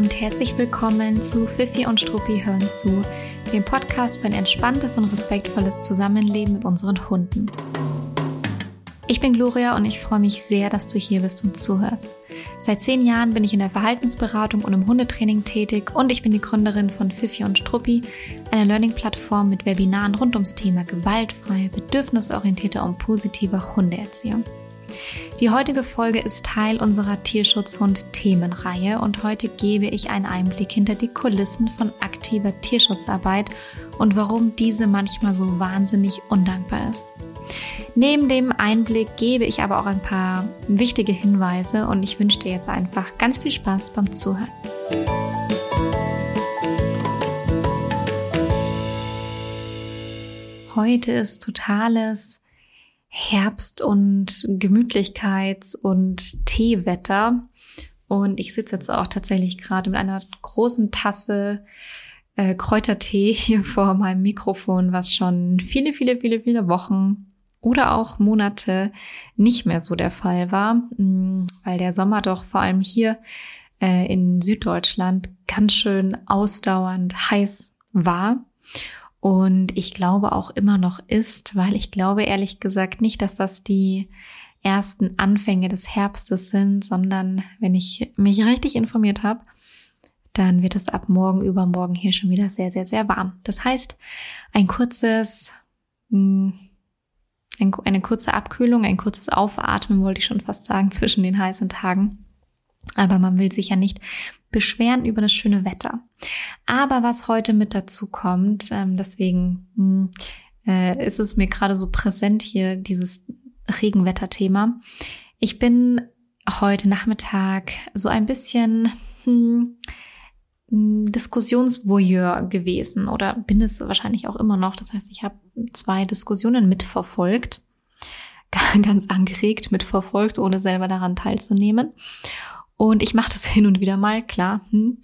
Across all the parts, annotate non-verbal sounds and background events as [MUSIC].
und herzlich willkommen zu Fifi und Struppi hören zu, dem Podcast für ein entspanntes und respektvolles Zusammenleben mit unseren Hunden. Ich bin Gloria und ich freue mich sehr, dass du hier bist und zuhörst. Seit zehn Jahren bin ich in der Verhaltensberatung und im Hundetraining tätig und ich bin die Gründerin von Fifi und Struppi, einer Learning-Plattform mit Webinaren rund ums Thema gewaltfreie, bedürfnisorientierte und positive Hundeerziehung. Die heutige Folge ist Teil unserer Tierschutzhund-Themenreihe und heute gebe ich einen Einblick hinter die Kulissen von aktiver Tierschutzarbeit und warum diese manchmal so wahnsinnig undankbar ist. Neben dem Einblick gebe ich aber auch ein paar wichtige Hinweise und ich wünsche dir jetzt einfach ganz viel Spaß beim Zuhören. Heute ist totales Herbst- und Gemütlichkeits- und Teewetter. Und ich sitze jetzt auch tatsächlich gerade mit einer großen Tasse äh, Kräutertee [LAUGHS] hier vor meinem Mikrofon, was schon viele, viele, viele, viele Wochen oder auch Monate nicht mehr so der Fall war, mm, weil der Sommer doch vor allem hier äh, in Süddeutschland ganz schön ausdauernd heiß war und ich glaube auch immer noch ist, weil ich glaube ehrlich gesagt nicht, dass das die ersten Anfänge des Herbstes sind, sondern wenn ich mich richtig informiert habe, dann wird es ab morgen übermorgen hier schon wieder sehr, sehr, sehr warm. Das heißt, ein kurzes, hm, eine kurze Abkühlung, ein kurzes Aufatmen, wollte ich schon fast sagen, [LAUGHS] zwischen den heißen Tagen. Aber man will sich ja nicht beschweren über das schöne Wetter. Aber was heute mit dazu kommt, ähm, deswegen mh, hm, äh, ist es mir gerade so präsent hier, dieses Regenwetterthema. Ich bin heute Nachmittag so ein bisschen hm, Diskussionsvoyeur gewesen oder bin es wahrscheinlich auch immer noch. Das heißt, ich habe zwei Diskussionen mitverfolgt, [LAUGHS] ganz angeregt mitverfolgt, ohne selber daran teilzunehmen. Und ich mache das [LAUGHS] hin und wieder mal, klar. Hm,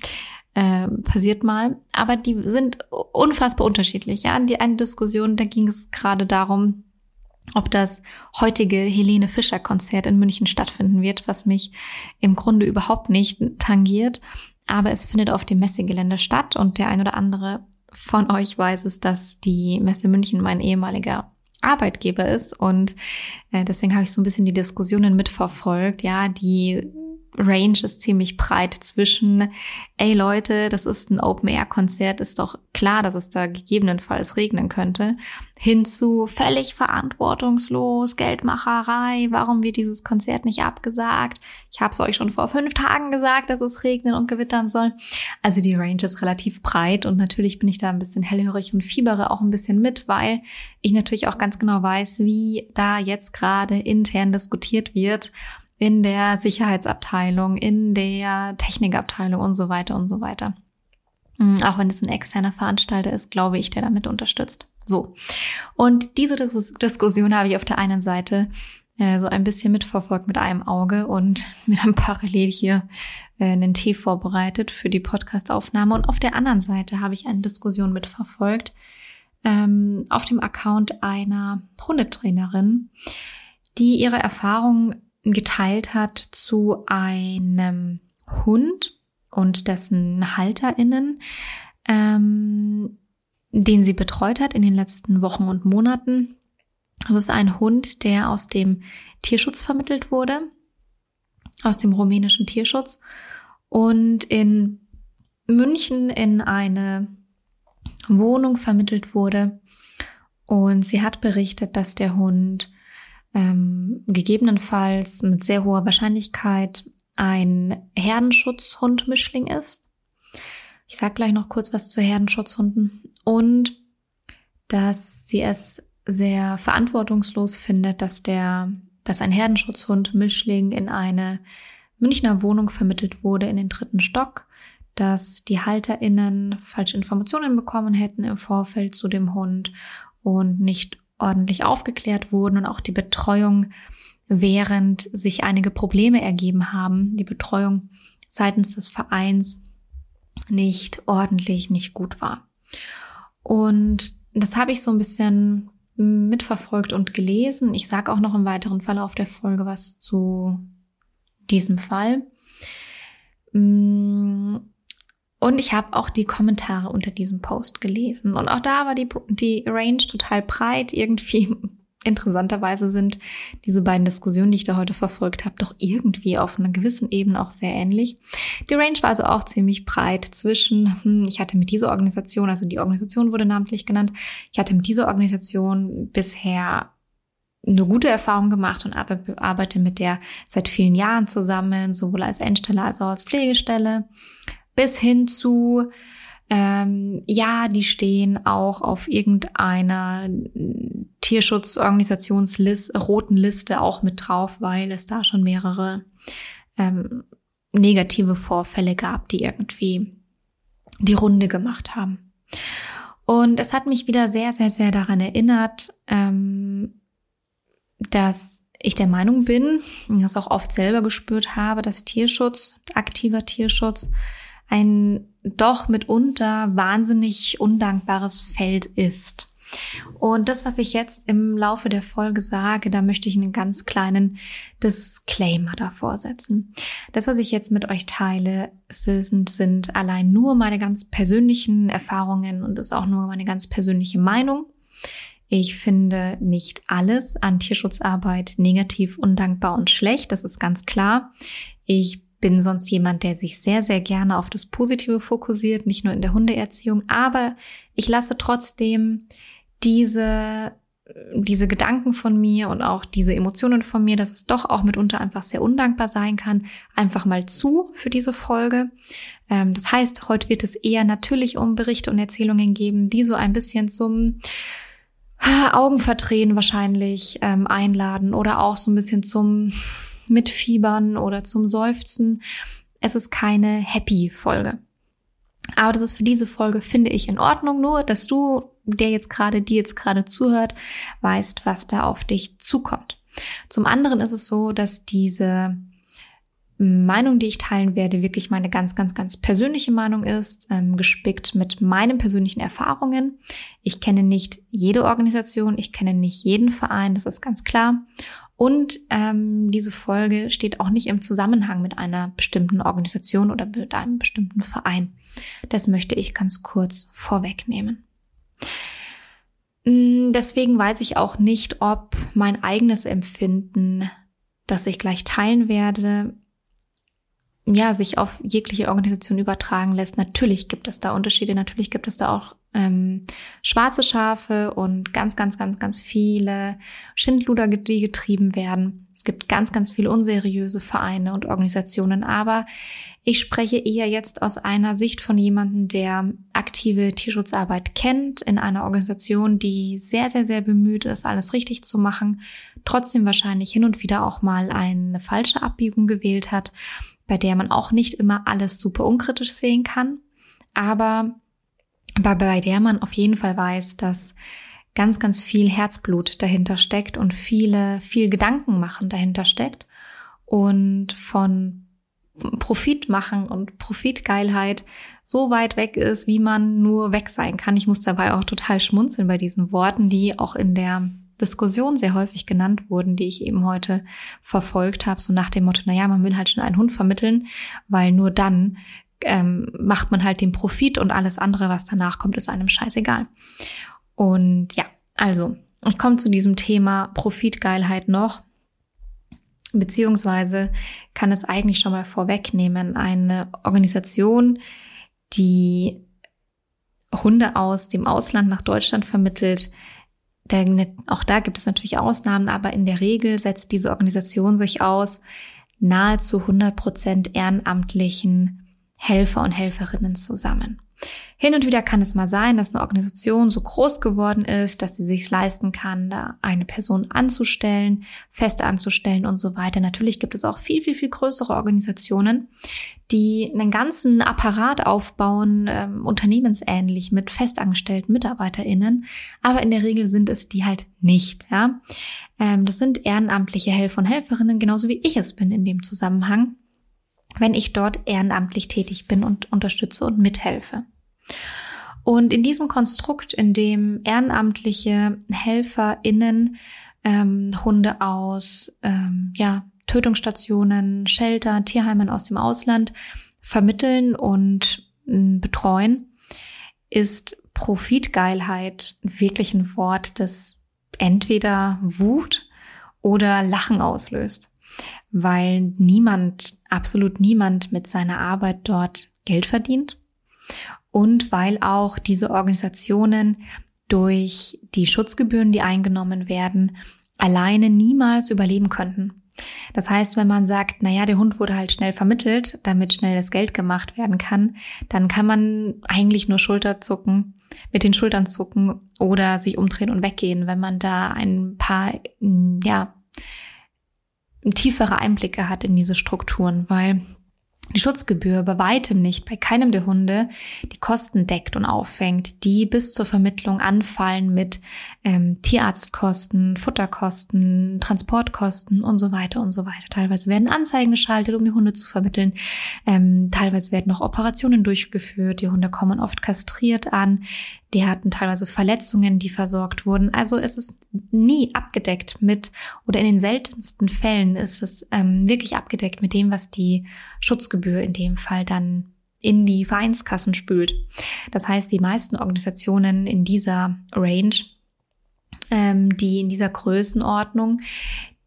äh, passiert mal. Aber die sind unfassbar unterschiedlich. Ja, die eine Diskussion, da ging es gerade darum, ob das heutige Helene Fischer Konzert in München stattfinden wird, was mich im Grunde überhaupt nicht tangiert. Aber es findet auf dem Messegelände statt und der ein oder andere von euch weiß es, dass die Messe München mein ehemaliger Arbeitgeber ist und äh, deswegen habe ich so ein bisschen die Diskussionen mitverfolgt. Ja, die Range ist ziemlich breit zwischen, ey Leute, das ist ein Open-Air-Konzert, ist doch klar, dass es da gegebenenfalls regnen könnte, hin zu völlig verantwortungslos, Geldmacherei, warum wird dieses Konzert nicht abgesagt? Ich habe es euch schon vor fünf Tagen gesagt, dass es regnen und gewittern soll. Also die Range ist relativ breit und natürlich bin ich da ein bisschen hellhörig und fiebere auch ein bisschen mit, weil ich natürlich auch ganz genau weiß, wie da jetzt gerade intern diskutiert wird in der Sicherheitsabteilung, in der Technikabteilung und so weiter und so weiter. Mm, auch wenn es ein externer Veranstalter ist, glaube ich, der damit unterstützt. So. Und diese Dis Diskussion habe ich auf der einen Seite äh, so ein bisschen mitverfolgt mit einem Auge und [LAUGHS] mir dann parallel hier äh, einen Tee vorbereitet für die Podcastaufnahme. Und auf der anderen Seite habe ich eine Diskussion mitverfolgt ähm, auf dem Account einer Hundetrainerin, die ihre Erfahrungen geteilt hat zu einem Hund und dessen HalterInnen, ähm, den sie betreut hat in den letzten Wochen und Monaten. Das ist ein Hund, der aus dem Tierschutz vermittelt wurde, aus dem rumänischen Tierschutz und in München in eine Wohnung vermittelt wurde. Und sie hat berichtet, dass der Hund ähm, gegebenenfalls mit sehr hoher Wahrscheinlichkeit ein Herdenschutzhund-Mischling ist. Ich sage gleich noch kurz was zu Herdenschutzhunden. Und dass sie es sehr verantwortungslos findet, dass der, dass ein Herdenschutzhund-Mischling in eine Münchner Wohnung vermittelt wurde in den dritten Stock, dass die HalterInnen falsche Informationen bekommen hätten im Vorfeld zu dem Hund und nicht ordentlich aufgeklärt wurden und auch die Betreuung, während sich einige Probleme ergeben haben, die Betreuung seitens des Vereins nicht ordentlich, nicht gut war. Und das habe ich so ein bisschen mitverfolgt und gelesen. Ich sage auch noch im weiteren Verlauf der Folge was zu diesem Fall. Und ich habe auch die Kommentare unter diesem Post gelesen. Und auch da war die, die Range total breit. Irgendwie [LAUGHS] interessanterweise sind diese beiden Diskussionen, die ich da heute verfolgt habe, doch irgendwie auf einer gewissen Ebene auch sehr ähnlich. Die Range war also auch ziemlich breit zwischen, hm, ich hatte mit dieser Organisation, also die Organisation wurde namentlich genannt, ich hatte mit dieser Organisation bisher eine gute Erfahrung gemacht und arbeite mit der seit vielen Jahren zusammen, sowohl als Endstelle als auch als Pflegestelle, bis hin zu ähm, ja, die stehen auch auf irgendeiner Tierschutzorganisationsliste, roten Liste auch mit drauf, weil es da schon mehrere ähm, negative Vorfälle gab, die irgendwie die Runde gemacht haben. Und es hat mich wieder sehr, sehr, sehr daran erinnert, ähm, dass ich der Meinung bin, das auch oft selber gespürt habe, dass Tierschutz, aktiver Tierschutz, ein doch mitunter wahnsinnig undankbares Feld ist. Und das, was ich jetzt im Laufe der Folge sage, da möchte ich einen ganz kleinen Disclaimer davor setzen. Das, was ich jetzt mit euch teile, sind, sind allein nur meine ganz persönlichen Erfahrungen und ist auch nur meine ganz persönliche Meinung. Ich finde nicht alles an Tierschutzarbeit negativ, undankbar und schlecht. Das ist ganz klar. Ich bin sonst jemand, der sich sehr, sehr gerne auf das Positive fokussiert, nicht nur in der Hundeerziehung, aber ich lasse trotzdem diese, diese Gedanken von mir und auch diese Emotionen von mir, dass es doch auch mitunter einfach sehr undankbar sein kann, einfach mal zu für diese Folge. Ähm, das heißt, heute wird es eher natürlich um Berichte und Erzählungen geben, die so ein bisschen zum Augenverdrehen wahrscheinlich ähm, einladen oder auch so ein bisschen zum Mitfiebern oder zum Seufzen. Es ist keine Happy-Folge. Aber das ist für diese Folge, finde ich, in Ordnung. Nur, dass du, der jetzt gerade, die jetzt gerade zuhört, weißt, was da auf dich zukommt. Zum anderen ist es so, dass diese Meinung, die ich teilen werde, wirklich meine ganz, ganz, ganz persönliche Meinung ist, ähm, gespickt mit meinen persönlichen Erfahrungen. Ich kenne nicht jede Organisation, ich kenne nicht jeden Verein, das ist ganz klar. Und ähm, diese Folge steht auch nicht im Zusammenhang mit einer bestimmten Organisation oder mit einem bestimmten Verein. Das möchte ich ganz kurz vorwegnehmen. Mm, deswegen weiß ich auch nicht, ob mein eigenes Empfinden, das ich gleich teilen werde, ja, sich auf jegliche Organisation übertragen lässt. Natürlich gibt es da Unterschiede, natürlich gibt es da auch ähm, schwarze Schafe und ganz, ganz, ganz, ganz viele Schindluder, die getrieben werden. Es gibt ganz, ganz viele unseriöse Vereine und Organisationen, aber ich spreche eher jetzt aus einer Sicht von jemandem, der aktive Tierschutzarbeit kennt, in einer Organisation, die sehr, sehr, sehr bemüht ist, alles richtig zu machen, trotzdem wahrscheinlich hin und wieder auch mal eine falsche Abbiegung gewählt hat bei der man auch nicht immer alles super unkritisch sehen kann, aber bei der man auf jeden Fall weiß, dass ganz, ganz viel Herzblut dahinter steckt und viele, viel Gedanken machen dahinter steckt und von Profit machen und Profitgeilheit so weit weg ist, wie man nur weg sein kann. Ich muss dabei auch total schmunzeln bei diesen Worten, die auch in der Diskussionen sehr häufig genannt wurden, die ich eben heute verfolgt habe, so nach dem Motto, na ja, man will halt schon einen Hund vermitteln, weil nur dann ähm, macht man halt den Profit und alles andere, was danach kommt, ist einem scheißegal. Und ja, also, ich komme zu diesem Thema Profitgeilheit noch, beziehungsweise kann es eigentlich schon mal vorwegnehmen, eine Organisation, die Hunde aus dem Ausland nach Deutschland vermittelt, denn auch da gibt es natürlich Ausnahmen, aber in der Regel setzt diese Organisation sich aus nahezu 100 Prozent ehrenamtlichen Helfer und Helferinnen zusammen. Hin und wieder kann es mal sein, dass eine Organisation so groß geworden ist, dass sie sich leisten kann, da eine Person anzustellen, fest anzustellen und so weiter. Natürlich gibt es auch viel, viel, viel größere Organisationen, die einen ganzen Apparat aufbauen, ähm, unternehmensähnlich mit festangestellten MitarbeiterInnen. Aber in der Regel sind es die halt nicht, ja. Ähm, das sind ehrenamtliche Helfer und Helferinnen, genauso wie ich es bin in dem Zusammenhang wenn ich dort ehrenamtlich tätig bin und unterstütze und mithelfe. Und in diesem Konstrukt, in dem ehrenamtliche HelferInnen ähm, Hunde aus ähm, ja, Tötungsstationen, Shelter, Tierheimen aus dem Ausland vermitteln und betreuen, ist Profitgeilheit wirklich ein Wort, das entweder Wut oder Lachen auslöst, weil niemand, absolut niemand mit seiner Arbeit dort Geld verdient und weil auch diese Organisationen durch die Schutzgebühren, die eingenommen werden, alleine niemals überleben könnten. Das heißt, wenn man sagt, na ja, der Hund wurde halt schnell vermittelt, damit schnell das Geld gemacht werden kann, dann kann man eigentlich nur Schulter zucken, mit den Schultern zucken oder sich umdrehen und weggehen, wenn man da ein paar, ja, tiefere Einblicke hat in diese Strukturen, weil die Schutzgebühr bei weitem nicht bei keinem der Hunde die Kosten deckt und auffängt, die bis zur Vermittlung anfallen mit ähm, Tierarztkosten, Futterkosten, Transportkosten und so weiter und so weiter. Teilweise werden Anzeigen geschaltet, um die Hunde zu vermitteln. Ähm, teilweise werden noch Operationen durchgeführt. Die Hunde kommen oft kastriert an. Die hatten teilweise Verletzungen, die versorgt wurden. Also es ist nie abgedeckt mit, oder in den seltensten Fällen ist es ähm, wirklich abgedeckt mit dem, was die Schutzgebühr in dem Fall dann in die Vereinskassen spült. Das heißt, die meisten Organisationen in dieser Range, ähm, die in dieser Größenordnung,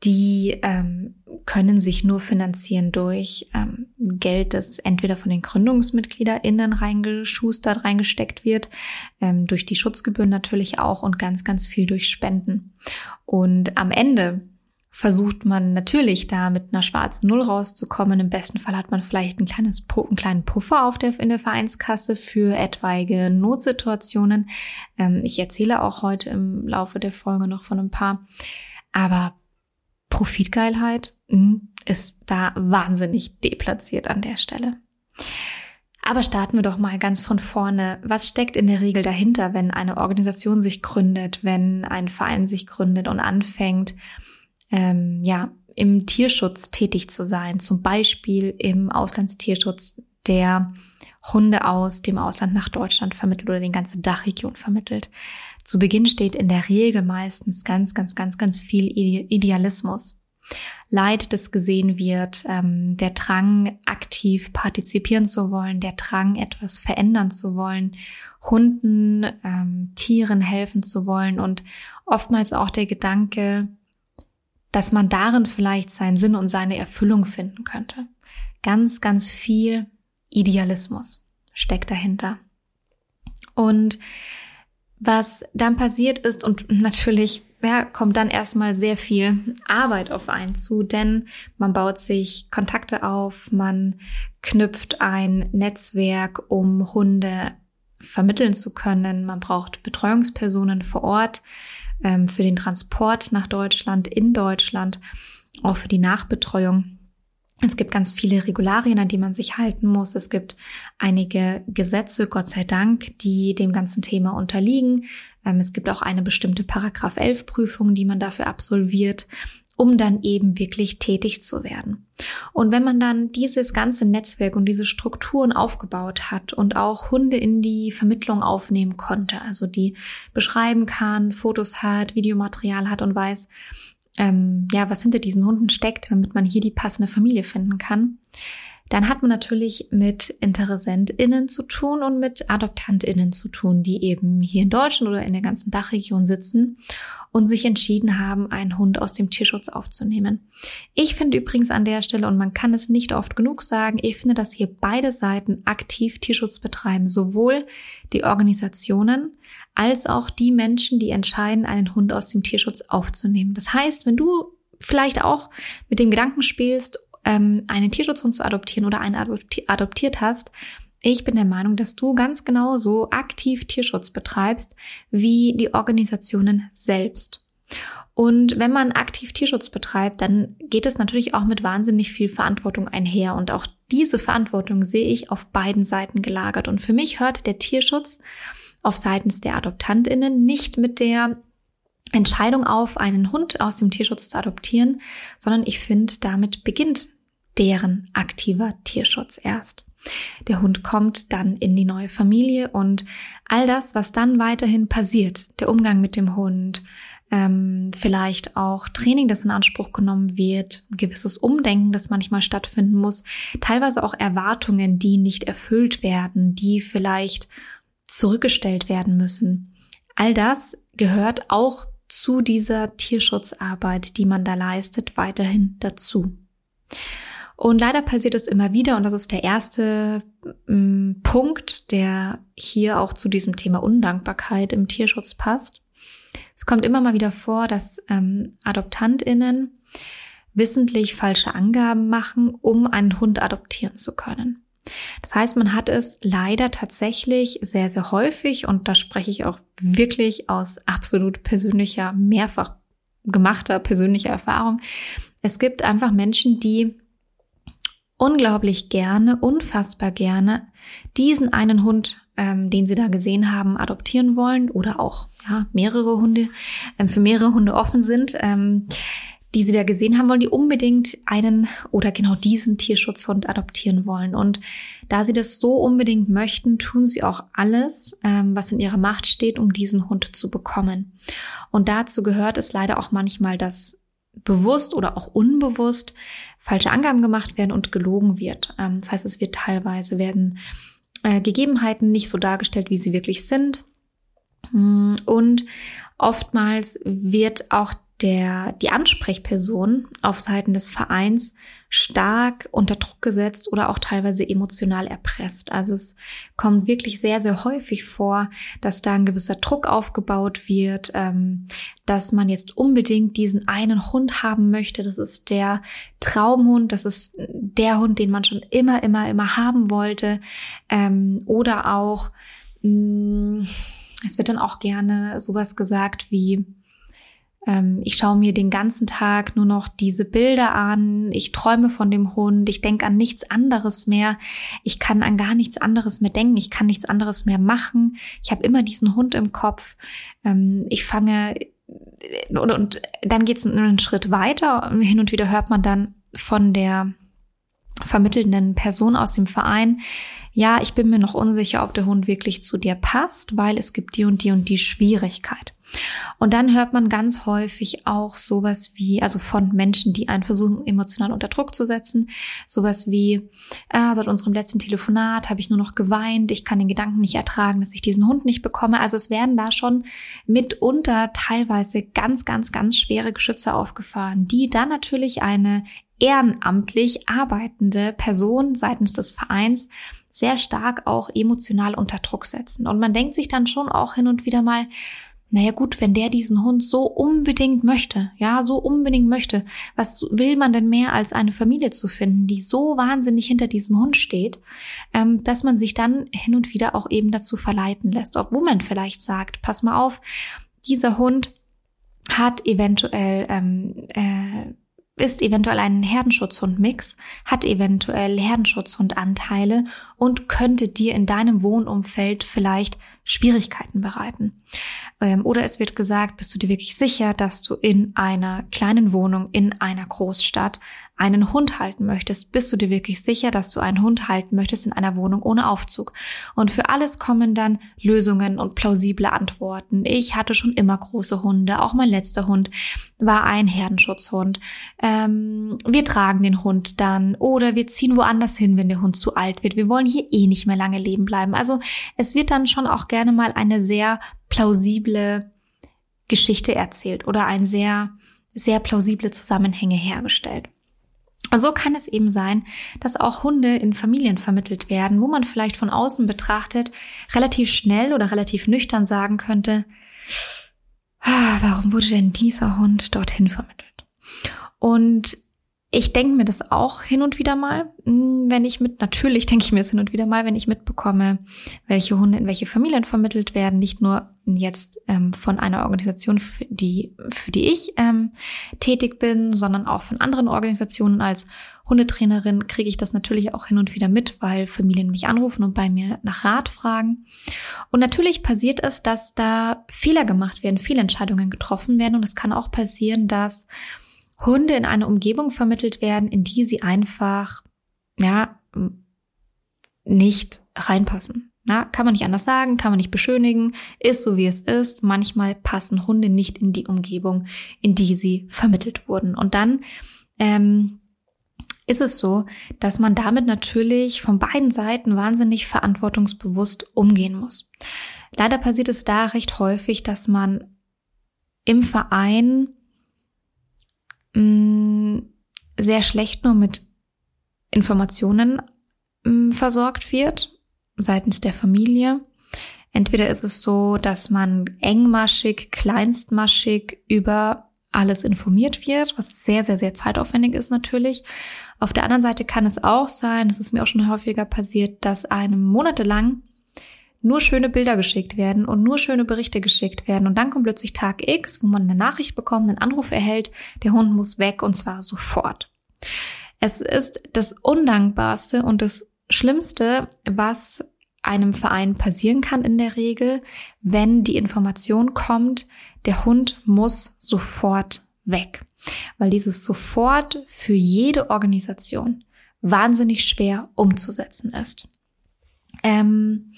die ähm, können sich nur finanzieren durch ähm, Geld, das entweder von den GründungsmitgliederInnen reingeschustert, reingesteckt wird, ähm, durch die Schutzgebühren natürlich auch und ganz, ganz viel durch Spenden. Und am Ende versucht man natürlich da mit einer schwarzen Null rauszukommen. Im besten Fall hat man vielleicht ein kleines, einen kleinen Puffer auf der, in der Vereinskasse für etwaige Notsituationen. Ähm, ich erzähle auch heute im Laufe der Folge noch von ein paar. Aber Profitgeilheit hm, ist da wahnsinnig deplatziert an der Stelle. Aber starten wir doch mal ganz von vorne. Was steckt in der Regel dahinter, wenn eine Organisation sich gründet, wenn ein Verein sich gründet und anfängt, ähm, ja, im Tierschutz tätig zu sein, zum Beispiel im Auslandstierschutz, der Hunde aus dem Ausland nach Deutschland vermittelt oder den ganze Dachregion vermittelt. Zu Beginn steht in der Regel meistens ganz, ganz, ganz, ganz viel Idealismus. Leid, das gesehen wird, ähm, der Drang, aktiv partizipieren zu wollen, der Drang, etwas verändern zu wollen, Hunden, ähm, Tieren helfen zu wollen und oftmals auch der Gedanke, dass man darin vielleicht seinen Sinn und seine Erfüllung finden könnte. Ganz, ganz viel Idealismus steckt dahinter. Und was dann passiert ist und [LAUGHS] natürlich ja, kommt dann erstmal sehr viel Arbeit auf einen zu, denn man baut sich Kontakte auf, man knüpft ein Netzwerk, um Hunde vermitteln zu können. Man braucht Betreuungspersonen vor Ort ähm, für den Transport nach Deutschland, in Deutschland, auch für die Nachbetreuung. Es gibt ganz viele Regularien, an die man sich halten muss. Es gibt einige Gesetze, Gott sei Dank, die dem ganzen Thema unterliegen. Ähm, es gibt auch eine bestimmte Paragraph 11 Prüfung, die man dafür absolviert, um dann eben wirklich tätig zu werden. Und wenn man dann dieses ganze Netzwerk und diese Strukturen aufgebaut hat und auch Hunde in die Vermittlung aufnehmen konnte, also die beschreiben kann, Fotos hat, Videomaterial hat und weiß, ähm, ja, was hinter diesen Hunden steckt, damit man hier die passende Familie finden kann, dann hat man natürlich mit InteressentInnen zu tun und mit AdoptantInnen zu tun, die eben hier in Deutschland oder in der ganzen Dachregion sitzen und sich entschieden haben, einen Hund aus dem Tierschutz aufzunehmen. Ich finde übrigens an der Stelle, und man kann es nicht oft genug sagen, ich finde, dass hier beide Seiten aktiv Tierschutz betreiben, sowohl die Organisationen als auch die Menschen, die entscheiden, einen Hund aus dem Tierschutz aufzunehmen. Das heißt, wenn du vielleicht auch mit dem Gedanken spielst, ähm, einen Tierschutzhund zu adoptieren oder einen adoptiert hast, ich bin der Meinung, dass du ganz genau so aktiv Tierschutz betreibst wie die Organisationen selbst. Und wenn man aktiv Tierschutz betreibt, dann geht es natürlich auch mit wahnsinnig viel Verantwortung einher. Und auch diese Verantwortung sehe ich auf beiden Seiten gelagert. Und für mich hört der Tierschutz auf seitens der Adoptantinnen nicht mit der Entscheidung auf, einen Hund aus dem Tierschutz zu adoptieren, sondern ich finde, damit beginnt deren aktiver Tierschutz erst. Der Hund kommt dann in die neue Familie und all das, was dann weiterhin passiert, der Umgang mit dem Hund, ähm, vielleicht auch Training, das in Anspruch genommen wird, ein gewisses Umdenken, das manchmal stattfinden muss, teilweise auch Erwartungen, die nicht erfüllt werden, die vielleicht zurückgestellt werden müssen. All das gehört auch zu dieser Tierschutzarbeit, die man da leistet, weiterhin dazu. Und leider passiert es immer wieder, und das ist der erste ähm, Punkt, der hier auch zu diesem Thema Undankbarkeit im Tierschutz passt. Es kommt immer mal wieder vor, dass ähm, AdoptantInnen wissentlich falsche Angaben machen, um einen Hund adoptieren zu können. Das heißt, man hat es leider tatsächlich sehr, sehr häufig, und da spreche ich auch wirklich aus absolut persönlicher, mehrfach gemachter persönlicher Erfahrung. Es gibt einfach Menschen, die unglaublich gerne, unfassbar gerne diesen einen Hund, ähm, den sie da gesehen haben, adoptieren wollen oder auch ja, mehrere Hunde, ähm, für mehrere Hunde offen sind. Ähm, die sie da gesehen haben wollen, die unbedingt einen oder genau diesen Tierschutzhund adoptieren wollen. Und da sie das so unbedingt möchten, tun sie auch alles, ähm, was in ihrer Macht steht, um diesen Hund zu bekommen. Und dazu gehört es leider auch manchmal, dass bewusst oder auch unbewusst falsche Angaben gemacht werden und gelogen wird. Ähm, das heißt, es wird teilweise werden äh, Gegebenheiten nicht so dargestellt, wie sie wirklich sind. Und oftmals wird auch der, die Ansprechperson auf Seiten des Vereins stark unter Druck gesetzt oder auch teilweise emotional erpresst. Also es kommt wirklich sehr, sehr häufig vor, dass da ein gewisser Druck aufgebaut wird, ähm, dass man jetzt unbedingt diesen einen Hund haben möchte. Das ist der Traumhund, das ist der Hund, den man schon immer, immer, immer haben wollte. Ähm, oder auch, mh, mm, es wird dann auch gerne sowas gesagt wie, ich schaue mir den ganzen Tag nur noch diese Bilder an, ich träume von dem Hund, ich denke an nichts anderes mehr, ich kann an gar nichts anderes mehr denken, ich kann nichts anderes mehr machen, ich habe immer diesen Hund im Kopf, ähm, ich fange und, und dann geht es einen Schritt weiter, hin und wieder hört man dann von der vermittelnden Person aus dem Verein, ja, ich bin mir noch unsicher, ob der Hund wirklich zu dir passt, weil es gibt die und die und die Schwierigkeit. Und dann hört man ganz häufig auch sowas wie, also von Menschen, die einen versuchen, emotional unter Druck zu setzen, sowas wie, äh, seit unserem letzten Telefonat habe ich nur noch geweint, ich kann den Gedanken nicht ertragen, dass ich diesen Hund nicht bekomme. Also es werden da schon mitunter teilweise ganz, ganz, ganz schwere Geschütze aufgefahren, die dann natürlich eine ehrenamtlich arbeitende Person seitens des Vereins sehr stark auch emotional unter Druck setzen. Und man denkt sich dann schon auch hin und wieder mal, naja gut, wenn der diesen Hund so unbedingt möchte, ja, so unbedingt möchte, was will man denn mehr als eine Familie zu finden, die so wahnsinnig hinter diesem Hund steht, ähm, dass man sich dann hin und wieder auch eben dazu verleiten lässt, obwohl man vielleicht sagt, pass mal auf, dieser Hund hat eventuell ähm, äh, ist eventuell ein Herdenschutzhund-Mix, hat eventuell Herdenschutzhundanteile und könnte dir in deinem Wohnumfeld vielleicht Schwierigkeiten bereiten. Ähm, oder es wird gesagt, bist du dir wirklich sicher, dass du in einer kleinen Wohnung in einer Großstadt einen Hund halten möchtest? Bist du dir wirklich sicher, dass du einen Hund halten möchtest in einer Wohnung ohne Aufzug? Und für alles kommen dann Lösungen und plausible Antworten. Ich hatte schon immer große Hunde. Auch mein letzter Hund war ein Herdenschutzhund. Ähm, wir tragen den Hund dann oder wir ziehen woanders hin, wenn der Hund zu alt wird. Wir wollen hier eh nicht mehr lange leben bleiben. Also es wird dann schon auch gerne mal eine sehr plausible Geschichte erzählt oder ein sehr, sehr plausible Zusammenhänge hergestellt. So kann es eben sein, dass auch Hunde in Familien vermittelt werden, wo man vielleicht von außen betrachtet relativ schnell oder relativ nüchtern sagen könnte, ah, warum wurde denn dieser Hund dorthin vermittelt? Und ich denke mir das auch hin und wieder mal, hm, wenn ich mit, natürlich denke ich mir es hin und wieder mal, wenn ich mitbekomme, welche Hunde in welche Familien vermittelt werden, nicht nur jetzt ähm, von einer Organisation, für die, für die ich ähm, tätig bin, sondern auch von anderen Organisationen. Als Hundetrainerin kriege ich das natürlich auch hin und wieder mit, weil Familien mich anrufen und bei mir nach Rat fragen. Und natürlich passiert es, dass da Fehler gemacht werden, Fehlentscheidungen getroffen werden und es kann auch passieren, dass Hunde in eine Umgebung vermittelt werden, in die sie einfach, ja, nicht reinpassen. Na, kann man nicht anders sagen, kann man nicht beschönigen, ist so wie es ist. Manchmal passen Hunde nicht in die Umgebung, in die sie vermittelt wurden. Und dann ähm, ist es so, dass man damit natürlich von beiden Seiten wahnsinnig verantwortungsbewusst umgehen muss. Leider passiert es da recht häufig, dass man im Verein mh, mm, sehr schlecht nur mit Informationen mh, mm, versorgt wird seitens der Familie. Entweder ist es so, dass man engmaschig, kleinstmaschig über alles informiert wird, was sehr, sehr, sehr zeitaufwendig ist natürlich. Auf der anderen Seite kann es auch sein, das ist mir auch schon häufiger passiert, dass einem monatelang nur schöne Bilder geschickt werden und nur schöne Berichte geschickt werden. Und dann kommt plötzlich Tag X, wo man eine Nachricht bekommt, einen Anruf erhält, der Hund muss weg und zwar sofort. Es ist das Undankbarste und das Schlimmste, was einem Verein passieren kann in der Regel, wenn die Information kommt, der Hund muss sofort weg. Weil dieses sofort für jede Organisation wahnsinnig schwer umzusetzen ist. Ähm,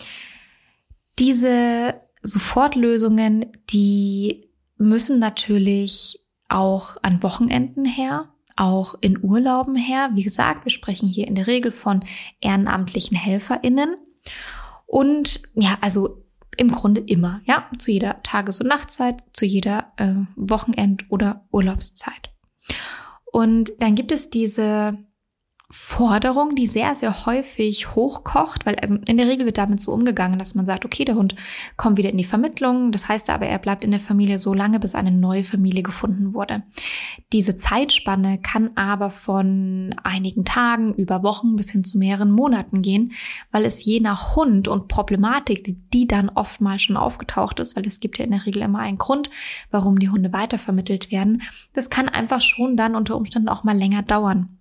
diese Sofortlösungen, die müssen natürlich auch an Wochenenden her, auch in Urlauben her. Wie gesagt, wir sprechen hier in der Regel von ehrenamtlichen HelferInnen. Und ja, also im Grunde immer, ja, zu jeder Tages- und Nachtzeit, zu jeder äh, Wochenend- oder Urlaubszeit. Und dann gibt es diese Forderung, die sehr, sehr häufig hochkocht, weil also in der Regel wird damit so umgegangen, dass man sagt, okay, der Hund kommt wieder in die Vermittlung. Das heißt aber, er bleibt in der Familie so lange, bis eine neue Familie gefunden wurde. Diese Zeitspanne kann aber von einigen Tagen über Wochen bis hin zu mehreren Monaten gehen, weil es je nach Hund und Problematik, die, die dann oftmals schon aufgetaucht ist, weil es gibt ja in der Regel immer einen Grund, warum die Hunde weitervermittelt werden. Das kann einfach schon dann unter Umständen auch mal länger dauern.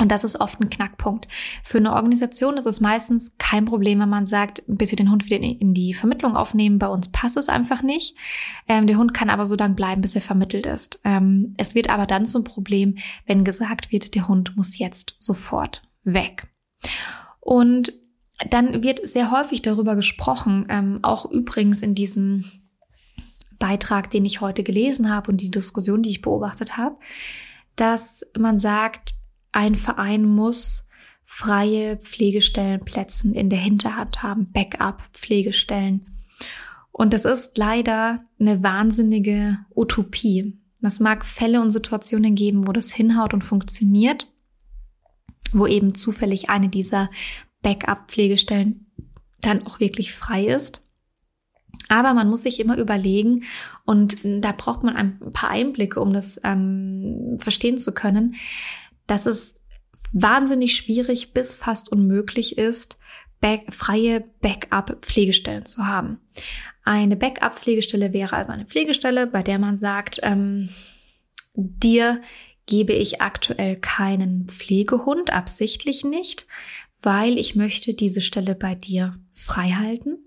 Und das ist oft ein Knackpunkt. Für eine Organisation ist es meistens kein Problem, wenn man sagt, bis wir den Hund wieder in die Vermittlung aufnehmen, bei uns passt es einfach nicht. Ähm, der Hund kann aber so lange bleiben, bis er vermittelt ist. Ähm, es wird aber dann zum Problem, wenn gesagt wird, der Hund muss jetzt sofort weg. Und dann wird sehr häufig darüber gesprochen, ähm, auch übrigens in diesem Beitrag, den ich heute gelesen habe und die Diskussion, die ich beobachtet habe, dass man sagt, ein Verein muss freie Pflegestellenplätzen in der Hinterhand haben, Backup-Pflegestellen. Und das ist leider eine wahnsinnige Utopie. Es mag Fälle und Situationen geben, wo das hinhaut und funktioniert, wo eben zufällig eine dieser Backup-Pflegestellen dann auch wirklich frei ist. Aber man muss sich immer überlegen, und da braucht man ein paar Einblicke, um das ähm, verstehen zu können, dass es wahnsinnig schwierig bis fast unmöglich ist, back, freie Backup-Pflegestellen zu haben. Eine Backup-Pflegestelle wäre also eine Pflegestelle, bei der man sagt, ähm, dir gebe ich aktuell keinen Pflegehund, absichtlich nicht, weil ich möchte diese Stelle bei dir frei halten,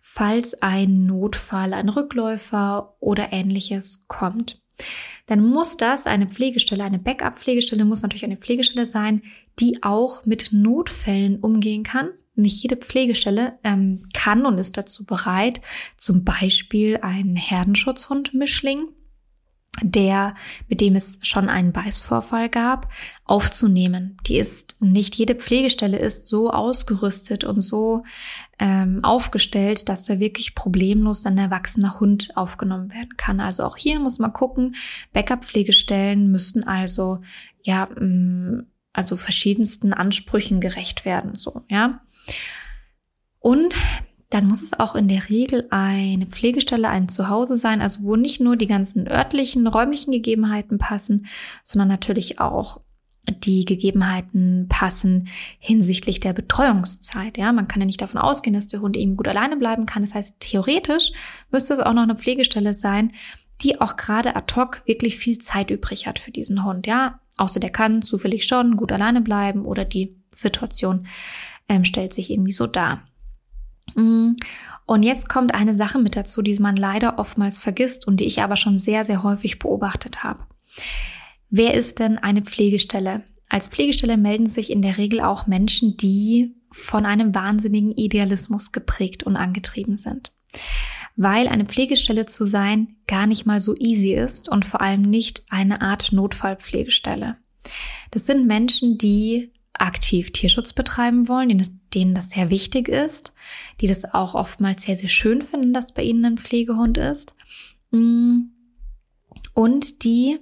falls ein Notfall, ein Rückläufer oder ähnliches kommt dann muss das eine Pflegestelle, eine Backup-Pflegestelle muss natürlich eine Pflegestelle sein, die auch mit Notfällen umgehen kann. Nicht jede Pflegestelle ähm, kann und ist dazu bereit, zum Beispiel einen Herdenschutzhund-Mischling der, mit dem es schon einen Beißvorfall gab, aufzunehmen. Die ist, nicht jede Pflegestelle ist so ausgerüstet und so ähm, aufgestellt, dass da wirklich problemlos ein erwachsener Hund aufgenommen werden kann. Also auch hier muss man gucken, Backup-Pflegestellen müssten also, ja, mm, also verschiedensten Ansprüchen gerecht werden, so, ja. Und dann muss es auch in der Regel eine Pflegestelle, ein Zuhause sein, also wo nicht nur die ganzen örtlichen, räumlichen Gegebenheiten passen, sondern natürlich auch die Gegebenheiten passen hinsichtlich der Betreuungszeit. Ja, man kann ja nicht davon ausgehen, dass der Hund eben gut alleine bleiben kann. Das heißt, theoretisch müsste es auch noch eine Pflegestelle sein, die auch gerade ad hoc wirklich viel Zeit übrig hat für diesen Hund. Ja, außer der kann zufällig schon gut alleine bleiben oder die Situation ähm, stellt sich irgendwie so dar. Mm. Und jetzt kommt eine Sache mit dazu, die man leider oftmals vergisst und die ich aber schon sehr, sehr häufig beobachtet habe. Wer ist denn eine Pflegestelle? Als Pflegestelle melden sich in der Regel auch Menschen, die von einem wahnsinnigen Idealismus geprägt und angetrieben sind. Weil eine Pflegestelle zu sein gar nicht mal so easy ist und vor allem nicht eine Art Notfallpflegestelle. Das sind Menschen, die aktiv Tierschutz betreiben wollen, denen das, denen das sehr wichtig ist, die das auch oftmals sehr, sehr schön finden, dass bei ihnen ein Pflegehund ist. Mm. Und die,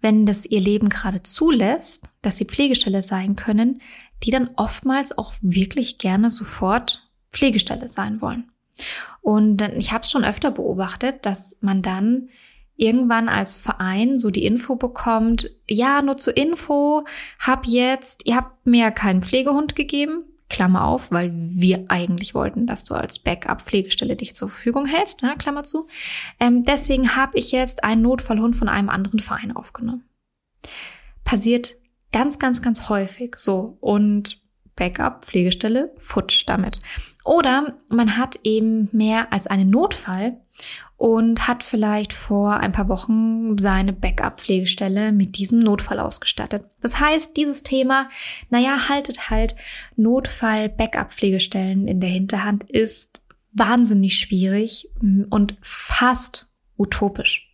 wenn das ihr Leben gerade zulässt, dass sie Pflegestelle sein können, die dann oftmals auch wirklich gerne sofort Pflegestelle sein wollen. Und ich habe es schon öfter beobachtet, dass man dann irgendwann als Verein so die Info bekommt, ja, nur zur Info, hab jetzt, ihr habt mir keinen Pflegehund gegeben, Klammer auf, weil wir eigentlich wollten, dass du als Backup-Pflegestelle dich zur Verfügung hältst, ne, Klammer zu. Ähm, deswegen habe ich jetzt einen Notfallhund von einem anderen Verein aufgenommen. Passiert ganz, ganz, ganz häufig so und Backup, Pflegestelle, futsch damit. Oder man hat eben mehr als einen Notfall und hat vielleicht vor ein paar Wochen seine Backup-Pflegestelle mit diesem Notfall ausgestattet. Das heißt, dieses Thema, naja, haltet halt Notfall-Backup-Pflegestellen in der Hinterhand ist wahnsinnig schwierig und fast utopisch.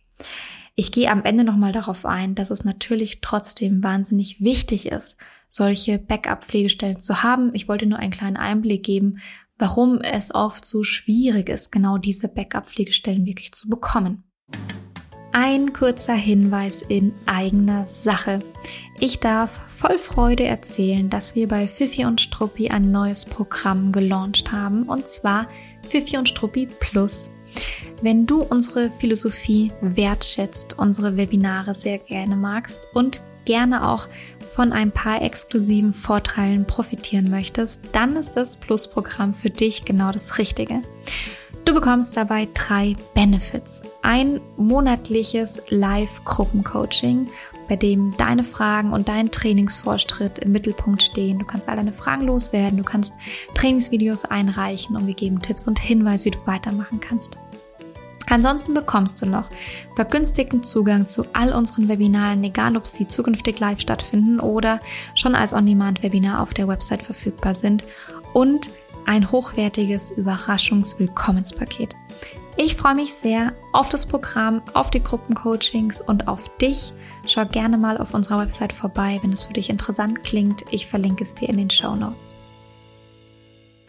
Ich gehe am Ende nochmal darauf ein, dass es natürlich trotzdem wahnsinnig wichtig ist, solche Backup-Pflegestellen zu haben. Ich wollte nur einen kleinen Einblick geben, warum es oft so schwierig ist, genau diese Backup-Pflegestellen wirklich zu bekommen. Ein kurzer Hinweis in eigener Sache. Ich darf voll Freude erzählen, dass wir bei Fifi und Struppi ein neues Programm gelauncht haben, und zwar Fifi und Struppi Plus. Wenn du unsere Philosophie wertschätzt, unsere Webinare sehr gerne magst und gerne auch von ein paar exklusiven Vorteilen profitieren möchtest, dann ist das Plus-Programm für dich genau das Richtige. Du bekommst dabei drei Benefits. Ein monatliches Live-Gruppencoaching, bei dem deine Fragen und dein Trainingsvorschritt im Mittelpunkt stehen. Du kannst all deine Fragen loswerden, du kannst Trainingsvideos einreichen und wir geben Tipps und Hinweise, wie du weitermachen kannst. Ansonsten bekommst du noch vergünstigten Zugang zu all unseren Webinaren, egal ob sie zukünftig live stattfinden oder schon als On-Demand-Webinar auf der Website verfügbar sind und ein hochwertiges Überraschungswillkommenspaket. Ich freue mich sehr auf das Programm, auf die Gruppencoachings und auf dich. Schau gerne mal auf unserer Website vorbei, wenn es für dich interessant klingt. Ich verlinke es dir in den Show Notes.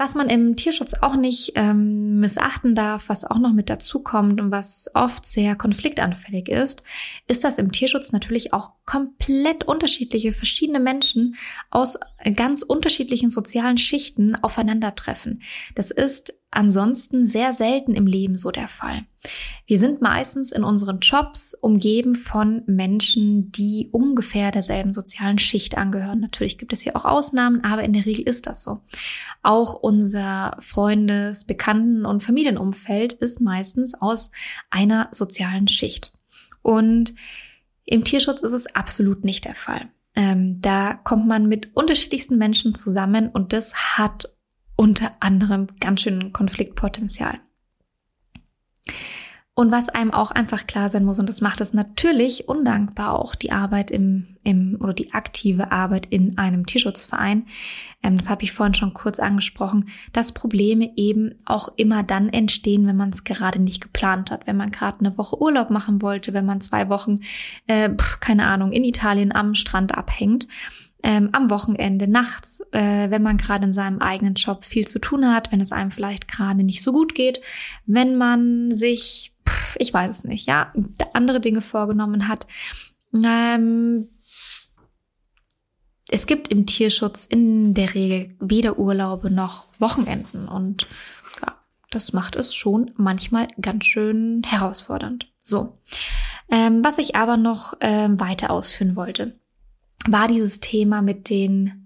Was man im Tierschutz auch nicht ähm, missachten darf, was auch noch mit dazu kommt und was oft sehr konfliktanfällig ist, ist, dass im Tierschutz natürlich auch komplett unterschiedliche, verschiedene Menschen aus ganz unterschiedlichen sozialen Schichten aufeinandertreffen. Das ist ansonsten sehr selten im Leben so der Fall. Wir sind meistens in unseren Jobs umgeben von Menschen, die ungefähr derselben sozialen Schicht angehören. Natürlich gibt es hier auch Ausnahmen, aber in der Regel ist das so. Auch unser Freundes-, Bekannten- und Familienumfeld ist meistens aus einer sozialen Schicht. Und im Tierschutz ist es absolut nicht der Fall. Ähm, da kommt man mit unterschiedlichsten Menschen zusammen und das hat unter anderem ganz schön Konfliktpotenzial. Und was einem auch einfach klar sein muss, und das macht es natürlich undankbar auch die Arbeit im, im oder die aktive Arbeit in einem Tierschutzverein, ähm, das habe ich vorhin schon kurz angesprochen, dass Probleme eben auch immer dann entstehen, wenn man es gerade nicht geplant hat. Wenn man gerade eine Woche Urlaub machen wollte, wenn man zwei Wochen, äh, keine Ahnung, in Italien am Strand abhängt ähm, am Wochenende, nachts, äh, wenn man gerade in seinem eigenen Job viel zu tun hat, wenn es einem vielleicht gerade nicht so gut geht, wenn man sich, pff, ich weiß es nicht, ja, andere Dinge vorgenommen hat. Ähm, es gibt im Tierschutz in der Regel weder Urlaube noch Wochenenden und ja, das macht es schon manchmal ganz schön herausfordernd. So, ähm, was ich aber noch ähm, weiter ausführen wollte war dieses Thema mit den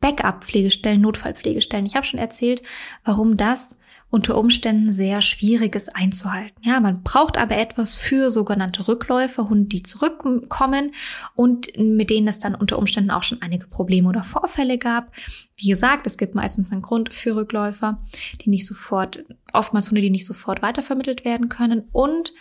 Backup-Pflegestellen, Notfallpflegestellen. Ich habe schon erzählt, warum das unter Umständen sehr schwierig ist einzuhalten. Ja, man braucht aber etwas für sogenannte Rückläufer, Hunde, die zurückkommen und mit denen es dann unter Umständen auch schon einige Probleme oder Vorfälle gab. Wie gesagt, es gibt meistens einen Grund für Rückläufer, die nicht sofort, oftmals Hunde, die nicht sofort weitervermittelt werden können. Und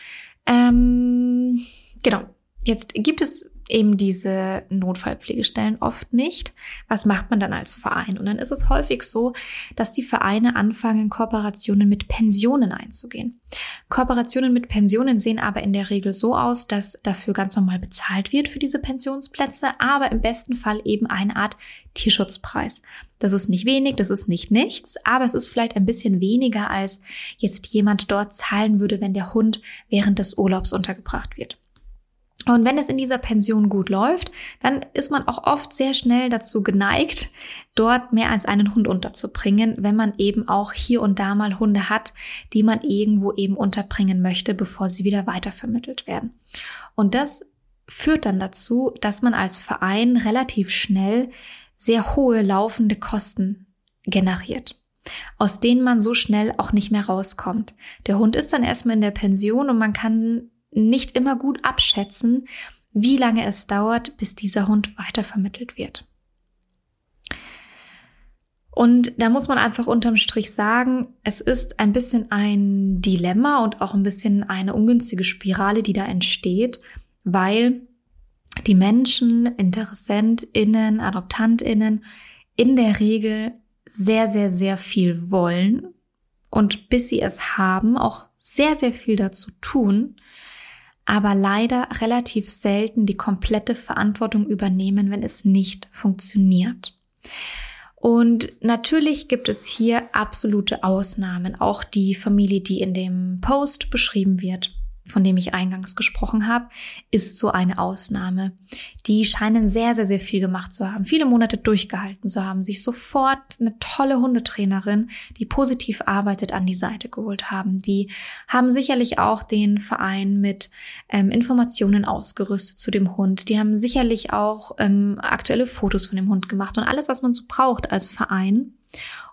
ähm, genau, jetzt gibt es eben diese Notfallpflegestellen oft nicht. Was macht man dann als Verein? Und dann ist es häufig so, dass die Vereine anfangen, Kooperationen mit Pensionen einzugehen. Kooperationen mit Pensionen sehen aber in der Regel so aus, dass dafür ganz normal bezahlt wird für diese Pensionsplätze, aber im besten Fall eben eine Art Tierschutzpreis. Das ist nicht wenig, das ist nicht nichts, aber es ist vielleicht ein bisschen weniger, als jetzt jemand dort zahlen würde, wenn der Hund während des Urlaubs untergebracht wird. Und wenn es in dieser Pension gut läuft, dann ist man auch oft sehr schnell dazu geneigt, dort mehr als einen Hund unterzubringen, wenn man eben auch hier und da mal Hunde hat, die man irgendwo eben unterbringen möchte, bevor sie wieder weitervermittelt werden. Und das führt dann dazu, dass man als Verein relativ schnell sehr hohe laufende Kosten generiert, aus denen man so schnell auch nicht mehr rauskommt. Der Hund ist dann erstmal in der Pension und man kann nicht immer gut abschätzen, wie lange es dauert, bis dieser Hund weitervermittelt wird. Und da muss man einfach unterm Strich sagen, es ist ein bisschen ein Dilemma und auch ein bisschen eine ungünstige Spirale, die da entsteht, weil die Menschen, InteressentInnen, AdoptantInnen in der Regel sehr, sehr, sehr viel wollen und bis sie es haben, auch sehr, sehr viel dazu tun, aber leider relativ selten die komplette Verantwortung übernehmen, wenn es nicht funktioniert. Und natürlich gibt es hier absolute Ausnahmen. Auch die Familie, die in dem Post beschrieben wird, von dem ich eingangs gesprochen habe, ist so eine Ausnahme. Die scheinen sehr, sehr, sehr viel gemacht zu haben, viele Monate durchgehalten zu haben, sich sofort eine tolle Hundetrainerin, die positiv arbeitet, an die Seite geholt haben. Die haben sicherlich auch den Verein mit ähm, Informationen ausgerüstet zu dem Hund. Die haben sicherlich auch ähm, aktuelle Fotos von dem Hund gemacht und alles, was man so braucht als Verein,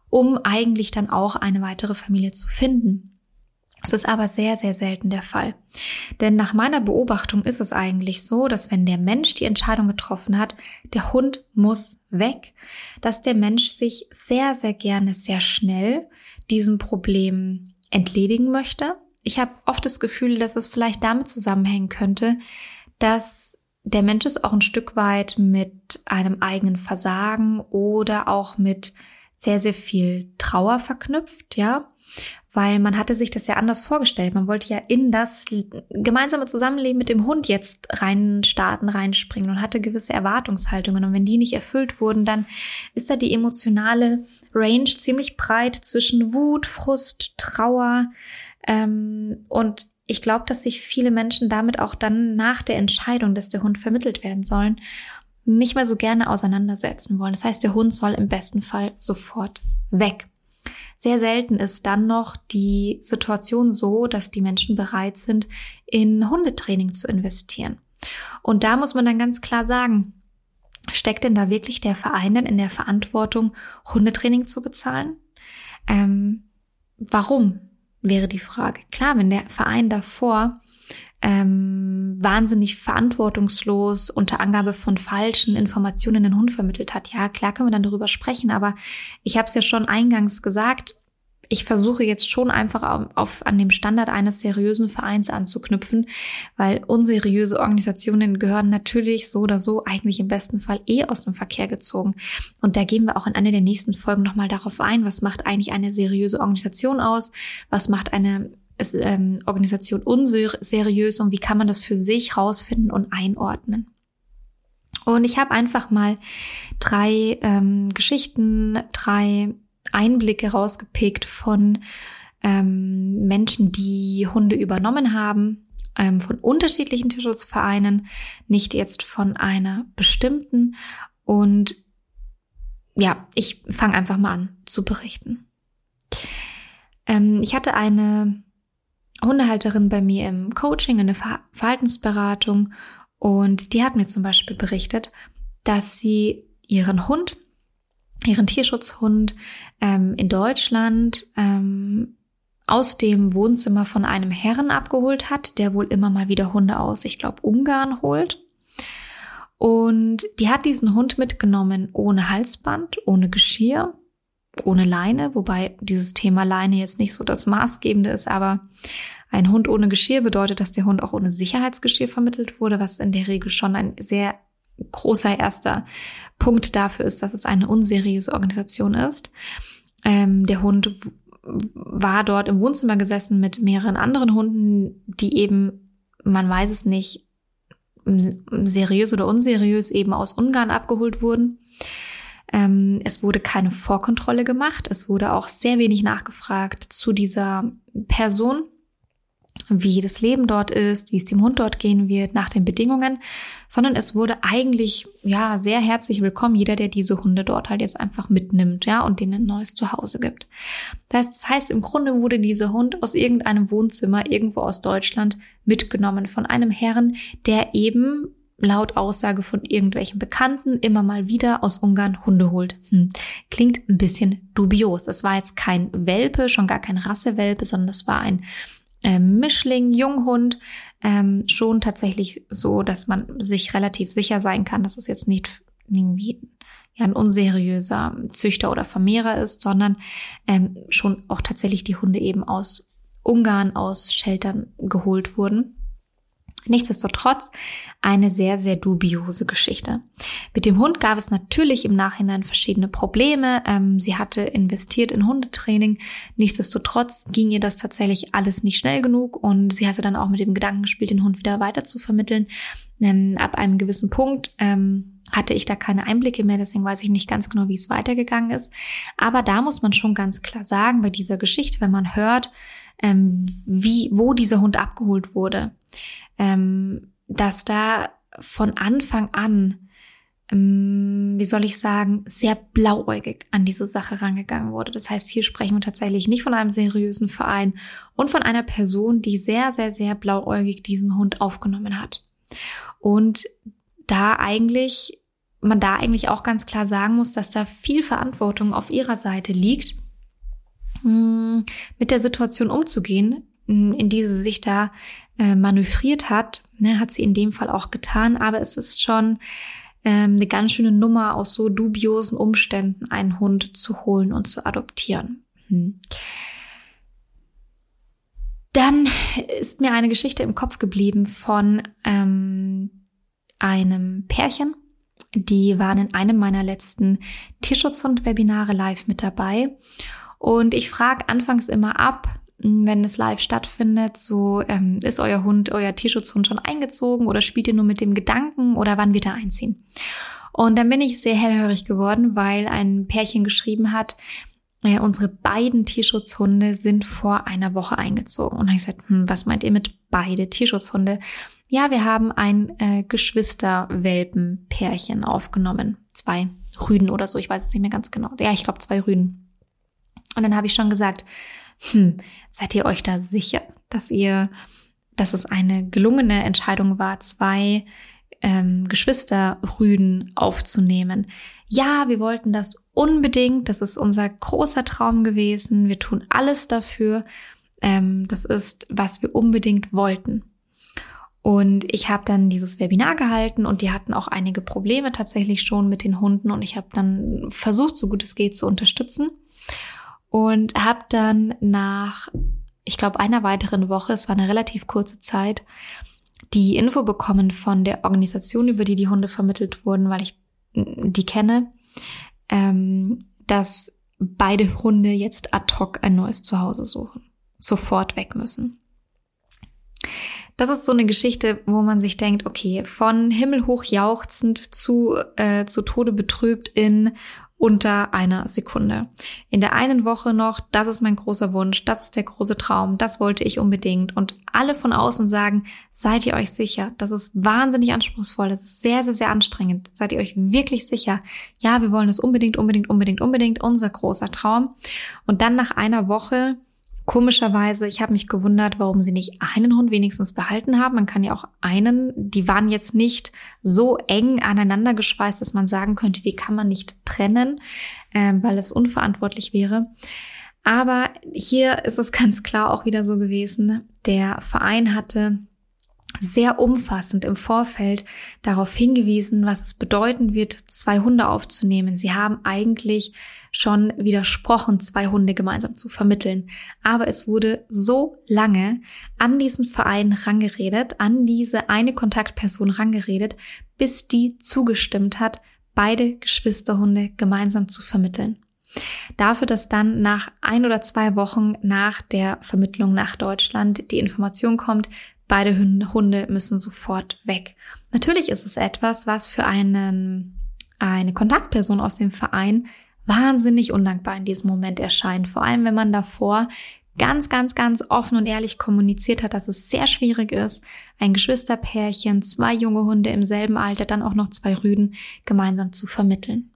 um eigentlich dann auch eine weitere Familie zu finden. Es ist aber sehr, sehr selten der Fall. Denn nach meiner Beobachtung ist es eigentlich so, dass wenn der Mensch die Entscheidung getroffen hat, der Hund muss weg, dass der Mensch sich sehr, sehr gerne, sehr schnell diesem Problem entledigen möchte. Ich habe oft das Gefühl, dass es vielleicht damit zusammenhängen könnte, dass der Mensch es auch ein Stück weit mit einem eigenen Versagen oder auch mit sehr, sehr viel Trauer verknüpft, ja weil man hatte sich das ja anders vorgestellt. Man wollte ja in das gemeinsame Zusammenleben mit dem Hund jetzt reinstarten, reinspringen und hatte gewisse Erwartungshaltungen. Und wenn die nicht erfüllt wurden, dann ist da die emotionale Range ziemlich breit zwischen Wut, Frust, Trauer. Ähm, und ich glaube, dass sich viele Menschen damit auch dann nach der Entscheidung, dass der Hund vermittelt werden sollen, nicht mehr so gerne auseinandersetzen wollen. Das heißt, der Hund soll im besten Fall sofort weg. Sehr selten ist dann noch die Situation so, dass die Menschen bereit sind, in Hundetraining zu investieren. Und da muss man dann ganz klar sagen, steckt denn da wirklich der Verein denn in der Verantwortung, Hundetraining zu bezahlen? Ähm, warum wäre die Frage. Klar, wenn der Verein davor ähm, wahnsinnig verantwortungslos unter Angabe von falschen Informationen den Hund vermittelt hat. Ja, klar können wir dann darüber sprechen, aber ich habe es ja schon eingangs gesagt, ich versuche jetzt schon einfach auf, auf, an dem Standard eines seriösen Vereins anzuknüpfen, weil unseriöse Organisationen gehören natürlich so oder so eigentlich im besten Fall eh aus dem Verkehr gezogen. Und da gehen wir auch in einer der nächsten Folgen nochmal darauf ein, was macht eigentlich eine seriöse Organisation aus, was macht eine ist ähm, Organisation unseriös und wie kann man das für sich rausfinden und einordnen. Und ich habe einfach mal drei ähm, Geschichten, drei Einblicke rausgepickt von ähm, Menschen, die Hunde übernommen haben, ähm, von unterschiedlichen Tierschutzvereinen, nicht jetzt von einer bestimmten. Und ja, ich fange einfach mal an zu berichten. Ähm, ich hatte eine Hundehalterin bei mir im Coaching, in der Verhaltensberatung und die hat mir zum Beispiel berichtet, dass sie ihren Hund, ihren Tierschutzhund ähm, in Deutschland ähm, aus dem Wohnzimmer von einem Herren abgeholt hat, der wohl immer mal wieder Hunde aus, ich glaube, Ungarn holt. Und die hat diesen Hund mitgenommen ohne Halsband, ohne Geschirr, ohne Leine, wobei dieses Thema Leine jetzt nicht so das Maßgebende ist, aber Ein Hund ohne Geschirr bedeutet, dass der Hund auch ohne Sicherheitsgeschirr vermittelt wurde, was in der Regel schon ein sehr großer erster Punkt dafür ist, dass es eine unseriöse Organisation ist. Ähm, der Hund war dort im Wohnzimmer gesessen mit mehreren anderen Hunden, die eben, man weiß es nicht, seriös oder unseriös eben aus Ungarn abgeholt wurden. Ähm, es wurde keine Vorkontrolle gemacht. Es wurde auch sehr wenig nachgefragt zu dieser Person wie das Leben dort ist, wie es dem Hund dort gehen wird, nach den Bedingungen, sondern es wurde eigentlich, ja, sehr herzlich willkommen, jeder, der diese Hunde dort halt jetzt einfach mitnimmt, ja, und denen ein neues Zuhause gibt. Das heißt, im Grunde wurde dieser Hund aus irgendeinem Wohnzimmer irgendwo aus Deutschland mitgenommen von einem Herrn, der eben laut Aussage von irgendwelchen Bekannten immer mal wieder aus Ungarn Hunde holt. Hm. Klingt ein bisschen dubios. Es war jetzt kein Welpe, schon gar kein Rassewelpe, sondern es war ein äh, Mischling, Junghund, ähm, schon tatsächlich so, dass man sich relativ sicher sein kann, dass es jetzt nicht irgendwie ja, ein unseriöser Züchter oder Vermehrer ist, sondern ähm, schon auch tatsächlich die Hunde eben aus Ungarn, aus Sheltern geholt wurden. Nichtsdestotrotz eine sehr, sehr dubiose Geschichte. Mit dem Hund gab es natürlich im Nachhinein verschiedene Probleme. Ähm, sie hatte investiert in Hundetraining. Nichtsdestotrotz ging ihr das tatsächlich alles nicht schnell genug und sie hatte dann auch mit dem Gedanken gespielt, den Hund wieder weiter zu vermitteln. Ähm, ab einem gewissen Punkt ähm, hatte ich da keine Einblicke mehr, deswegen weiß ich nicht ganz genau, wie es weitergegangen ist. Aber da muss man schon ganz klar sagen, bei dieser Geschichte, wenn man hört, ähm, wie, wo dieser Hund abgeholt wurde, ähm, dass da von Anfang an, ähm, wie soll ich sagen, sehr blauäugig an diese Sache rangegangen wurde. Das heißt, hier sprechen wir tatsächlich nicht von einem seriösen Verein und von einer Person, die sehr, sehr, sehr blauäugig diesen Hund aufgenommen hat. Und da eigentlich, man da eigentlich auch ganz klar sagen muss, dass da viel Verantwortung auf ihrer Seite liegt, hm, mit der Situation umzugehen, hm, in die sie sich da äh, manövriert hat, ne, hat sie in dem Fall auch getan, aber es ist schon ähm, eine ganz schöne Nummer aus so dubiosen Umständen, einen Hund zu holen und zu adoptieren. Hm. Dann ist mir eine Geschichte im Kopf geblieben von ähm, einem Pärchen. Die waren in einem meiner letzten Tierschutzhund-Webinare live mit dabei. Und ich frage anfangs immer ab, wenn es live stattfindet, so ähm, ist euer Hund, euer Tierschutzhund schon eingezogen oder spielt ihr nur mit dem Gedanken oder wann wird er einziehen? Und dann bin ich sehr hellhörig geworden, weil ein Pärchen geschrieben hat, äh, unsere beiden Tierschutzhunde sind vor einer Woche eingezogen. Und dann habe ich gesagt, hm, was meint ihr mit beide Tierschutzhunde? Ja, wir haben ein äh, Geschwisterwelpenpärchen aufgenommen. Zwei Rüden oder so, ich weiß es nicht mehr ganz genau. Ja, ich glaube zwei Rüden. Und dann habe ich schon gesagt, hm, seid ihr euch da sicher, dass ihr, dass es eine gelungene Entscheidung war, zwei ähm, Geschwisterrüden aufzunehmen? Ja, wir wollten das unbedingt. Das ist unser großer Traum gewesen. Wir tun alles dafür. Ähm, das ist, was wir unbedingt wollten. Und ich habe dann dieses Webinar gehalten und die hatten auch einige Probleme tatsächlich schon mit den Hunden und ich habe dann versucht, so gut es geht, zu unterstützen und habe dann nach, ich glaube, einer weiteren Woche, es war eine relativ kurze Zeit, die Info bekommen von der Organisation, über die die Hunde vermittelt wurden, weil ich die kenne, ähm, dass beide Hunde jetzt ad hoc ein neues Zuhause suchen, sofort weg müssen. Das ist so eine Geschichte, wo man sich denkt, okay, von himmelhoch jauchzend zu, äh, zu Tode betrübt in unter einer Sekunde. In der einen Woche noch, das ist mein großer Wunsch, das ist der große Traum, das wollte ich unbedingt. Und alle von außen sagen, seid ihr euch sicher? Das ist wahnsinnig anspruchsvoll, das ist sehr, sehr, sehr anstrengend. Seid ihr euch wirklich sicher? Ja, wir wollen es unbedingt, unbedingt, unbedingt, unbedingt, unser großer Traum. Und dann nach einer Woche Komischerweise, ich habe mich gewundert, warum sie nicht einen Hund wenigstens behalten haben. Man kann ja auch einen, die waren jetzt nicht so eng aneinander geschweißt, dass man sagen könnte, die kann man nicht trennen, äh, weil es unverantwortlich wäre. Aber hier ist es [LAUGHS] ganz klar auch wieder so gewesen, der Verein hatte sehr umfassend im Vorfeld darauf hingewiesen, was es bedeuten wird, zwei Hunde aufzunehmen. Sie haben eigentlich schon widersprochen, zwei Hunde gemeinsam zu vermitteln. Aber es wurde so lange an diesen Verein rangeredet, an diese eine Kontaktperson rangeredet, bis die zugestimmt hat, beide Geschwisterhunde gemeinsam zu vermitteln. Dafür, dass dann nach ein oder zwei Wochen nach der Vermittlung nach Deutschland die Information kommt, beide Hunde müssen sofort weg. Natürlich ist es etwas, was für einen, eine Kontaktperson aus dem Verein wahnsinnig undankbar in diesem Moment erscheint. Vor allem, wenn man davor ganz, ganz, ganz offen und ehrlich kommuniziert hat, dass es sehr schwierig ist, ein Geschwisterpärchen, zwei junge Hunde im selben Alter, dann auch noch zwei Rüden gemeinsam zu vermitteln.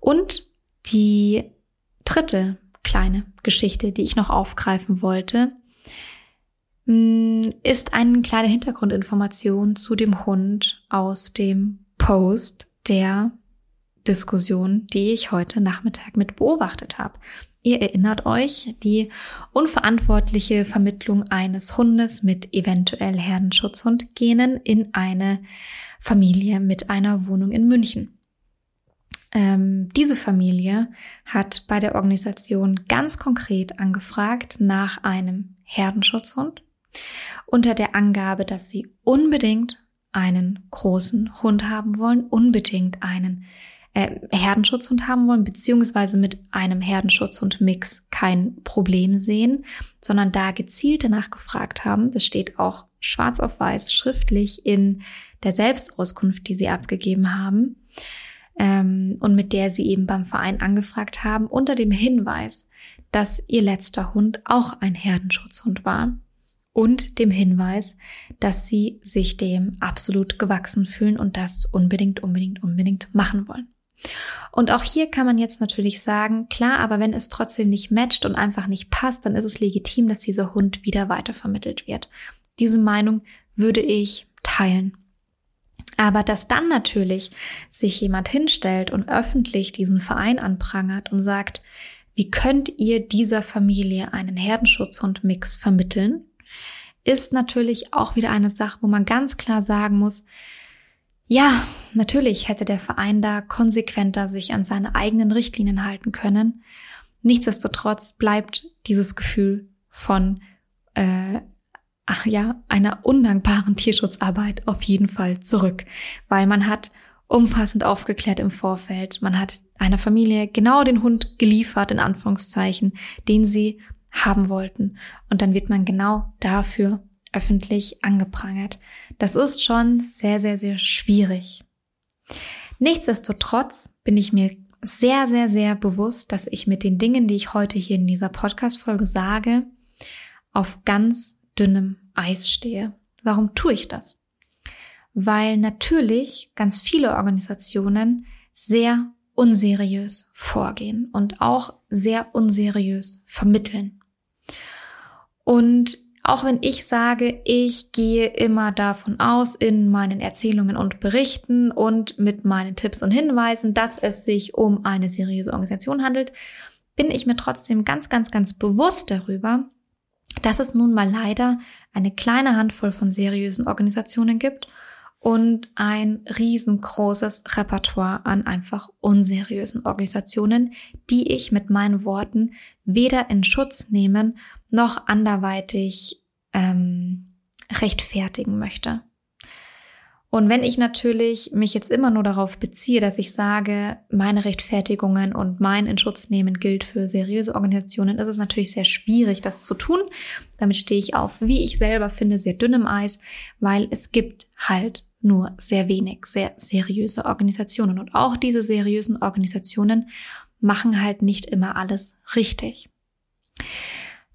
Und die dritte kleine Geschichte, die ich noch aufgreifen wollte, ist eine kleine Hintergrundinformation zu dem Hund aus dem Post, der Diskussion, die ich heute Nachmittag mit beobachtet habe. Ihr erinnert euch, die unverantwortliche Vermittlung eines Hundes mit eventuell Herdenschutzhund-Genen in eine Familie mit einer Wohnung in München. Ähm, diese Familie hat bei der Organisation ganz konkret angefragt nach einem Herdenschutzhund unter der Angabe, dass sie unbedingt einen großen Hund haben wollen, unbedingt einen äh, Herdenschutzhund haben wollen, beziehungsweise mit einem Herdenschutzhund-Mix kein Problem sehen, sondern da gezielt danach gefragt haben. Das steht auch schwarz auf weiß schriftlich in der Selbstauskunft, die sie abgegeben haben ähm, und mit der sie eben beim Verein angefragt haben, unter dem Hinweis, dass ihr letzter Hund auch ein Herdenschutzhund war und dem Hinweis, dass sie sich dem absolut gewachsen fühlen und das unbedingt, unbedingt, unbedingt machen wollen. Und auch hier kann man jetzt natürlich sagen, klar, aber wenn es trotzdem nicht matcht und einfach nicht passt, dann ist es legitim, dass dieser Hund wieder weitervermittelt wird. Diese Meinung würde ich teilen. Aber dass dann natürlich sich jemand hinstellt und öffentlich diesen Verein anprangert und sagt, wie könnt ihr dieser Familie einen Herdenschutzhund-Mix vermitteln, ist natürlich auch wieder eine Sache, wo man ganz klar sagen muss, ja, natürlich hätte der Verein da konsequenter sich an seine eigenen Richtlinien halten können. Nichtsdestotrotz bleibt dieses Gefühl von, äh, ach ja, einer undankbaren Tierschutzarbeit auf jeden Fall zurück, weil man hat umfassend aufgeklärt im Vorfeld. Man hat einer Familie genau den Hund geliefert, in Anführungszeichen, den sie haben wollten. Und dann wird man genau dafür öffentlich angeprangert. Das ist schon sehr, sehr, sehr schwierig. Nichtsdestotrotz bin ich mir sehr, sehr, sehr bewusst, dass ich mit den Dingen, die ich heute hier in dieser Podcast-Folge sage, auf ganz dünnem Eis stehe. Warum tue ich das? Weil natürlich ganz viele Organisationen sehr unseriös vorgehen und auch sehr unseriös vermitteln. Und auch wenn ich sage, ich gehe immer davon aus in meinen Erzählungen und Berichten und mit meinen Tipps und Hinweisen, dass es sich um eine seriöse Organisation handelt, bin ich mir trotzdem ganz, ganz, ganz bewusst darüber, dass es nun mal leider eine kleine Handvoll von seriösen Organisationen gibt und ein riesengroßes Repertoire an einfach unseriösen Organisationen, die ich mit meinen Worten weder in Schutz nehmen noch anderweitig ähm, rechtfertigen möchte. Und wenn ich natürlich mich jetzt immer nur darauf beziehe, dass ich sage, meine Rechtfertigungen und mein Inschutznehmen gilt für seriöse Organisationen, ist es natürlich sehr schwierig, das zu tun. Damit stehe ich auf, wie ich selber finde, sehr dünnem Eis, weil es gibt halt nur sehr wenig sehr seriöse Organisationen. Und auch diese seriösen Organisationen machen halt nicht immer alles richtig.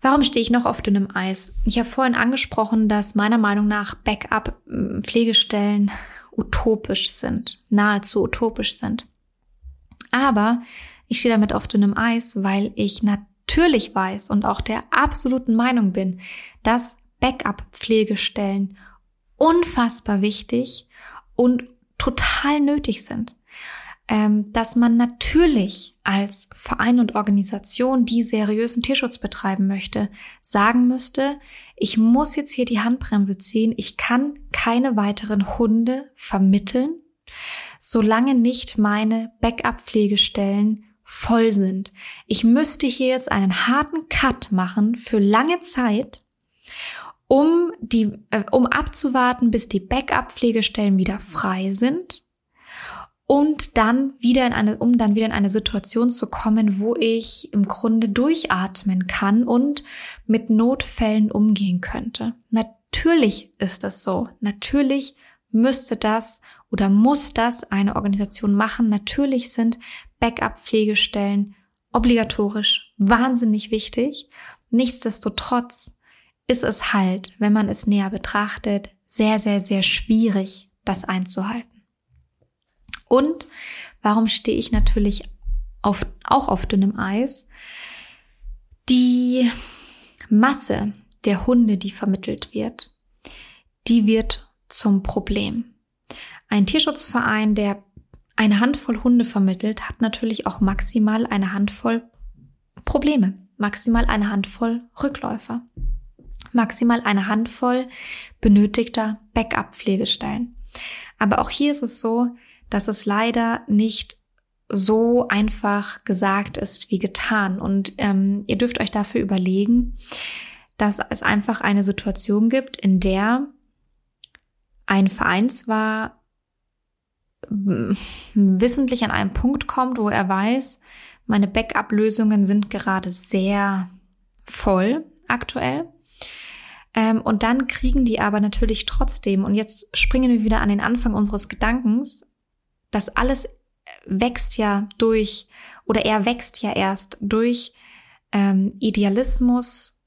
Warum stehe ich noch auf dünnem Eis? Ich habe vorhin angesprochen, dass meiner Meinung nach Backup-Pflegestellen utopisch sind, nahezu utopisch sind. Aber ich stehe damit auf dünnem Eis, weil ich natürlich weiß und auch der absoluten Meinung bin, dass Backup-Pflegestellen unfassbar wichtig und total nötig sind. Ähm, dass man natürlich als Verein und Organisation, die seriösen Tierschutz betreiben möchte, sagen müsste, ich muss jetzt hier die Handbremse ziehen, ich kann keine weiteren Hunde vermitteln, solange nicht meine Backup-Pflegestellen voll sind. Ich müsste hier jetzt einen harten Cut machen für lange Zeit, um die, äh, um abzuwarten, bis die Backup-Pflegestellen wieder frei sind und dann wieder in eine, um dann wieder in eine Situation zu kommen, wo ich im Grunde durchatmen kann und mit Notfällen umgehen könnte. Natürlich ist das so. Natürlich müsste das oder muss das eine Organisation machen. Natürlich sind Backup-Pflegestellen obligatorisch wahnsinnig wichtig. Nichtsdestotrotz ist es halt, wenn man es näher betrachtet, sehr, sehr, sehr schwierig, das einzuhalten. Und warum stehe ich natürlich auf, auch auf dünnem Eis? Die Masse der Hunde, die vermittelt wird, die wird zum Problem. Ein Tierschutzverein, der eine Handvoll Hunde vermittelt, hat natürlich auch maximal eine Handvoll Probleme, maximal eine Handvoll Rückläufer, maximal eine Handvoll benötigter Backup-Pflegestellen. Aber auch hier ist es so, dass es leider nicht so einfach gesagt ist wie getan. Und ähm, ihr dürft euch dafür überlegen, dass es einfach eine Situation gibt, in der ein Verein zwar wissentlich an einen Punkt kommt, wo er weiß, meine Backup-Lösungen sind gerade sehr voll aktuell. Ähm, und dann kriegen die aber natürlich trotzdem, und jetzt springen wir wieder an den Anfang unseres Gedankens, das alles wächst ja durch, oder er wächst ja erst durch ähm, Idealismus,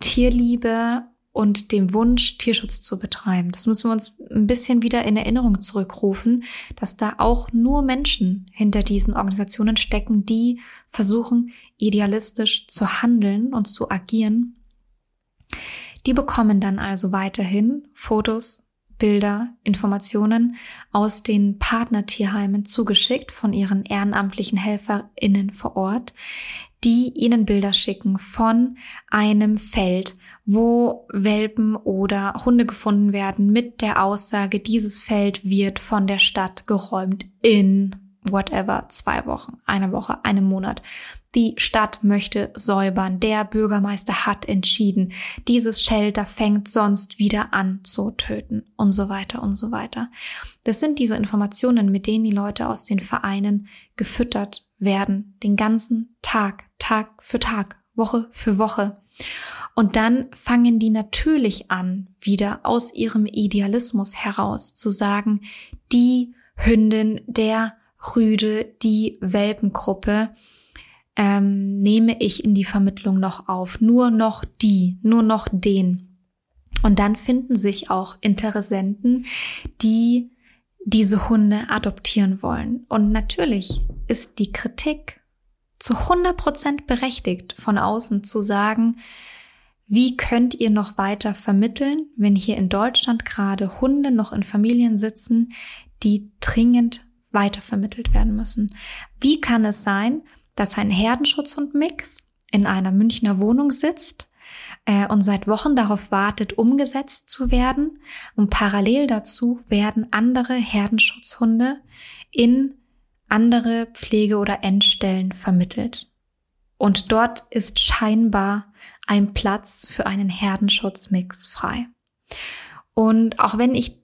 Tierliebe und dem Wunsch, Tierschutz zu betreiben. Das müssen wir uns ein bisschen wieder in Erinnerung zurückrufen, dass da auch nur Menschen hinter diesen Organisationen stecken, die versuchen, idealistisch zu handeln und zu agieren. Die bekommen dann also weiterhin Fotos Bilder, Informationen aus den Partnertierheimen zugeschickt von ihren ehrenamtlichen HelferInnen vor Ort, die ihnen Bilder schicken von einem Feld, wo Welpen oder Hunde gefunden werden mit der Aussage, dieses Feld wird von der Stadt geräumt in whatever, zwei Wochen, eine Woche, einen Monat. Die Stadt möchte säubern. Der Bürgermeister hat entschieden. Dieses Shelter fängt sonst wieder an zu töten und so weiter und so weiter. Das sind diese Informationen, mit denen die Leute aus den Vereinen gefüttert werden. Den ganzen Tag, Tag für Tag, Woche für Woche. Und dann fangen die natürlich an, wieder aus ihrem Idealismus heraus zu sagen, die Hündin der Rüde, die Welpengruppe, ähm, nehme ich in die Vermittlung noch auf. Nur noch die, nur noch den. Und dann finden sich auch Interessenten, die diese Hunde adoptieren wollen. Und natürlich ist die Kritik zu 100 Prozent berechtigt von außen zu sagen, wie könnt ihr noch weiter vermitteln, wenn hier in Deutschland gerade Hunde noch in Familien sitzen, die dringend weitervermittelt werden müssen? Wie kann es sein, dass ein Herdenschutzhund-Mix in einer Münchner Wohnung sitzt äh, und seit Wochen darauf wartet, umgesetzt zu werden. Und parallel dazu werden andere Herdenschutzhunde in andere Pflege- oder Endstellen vermittelt. Und dort ist scheinbar ein Platz für einen Herdenschutzmix frei. Und auch wenn ich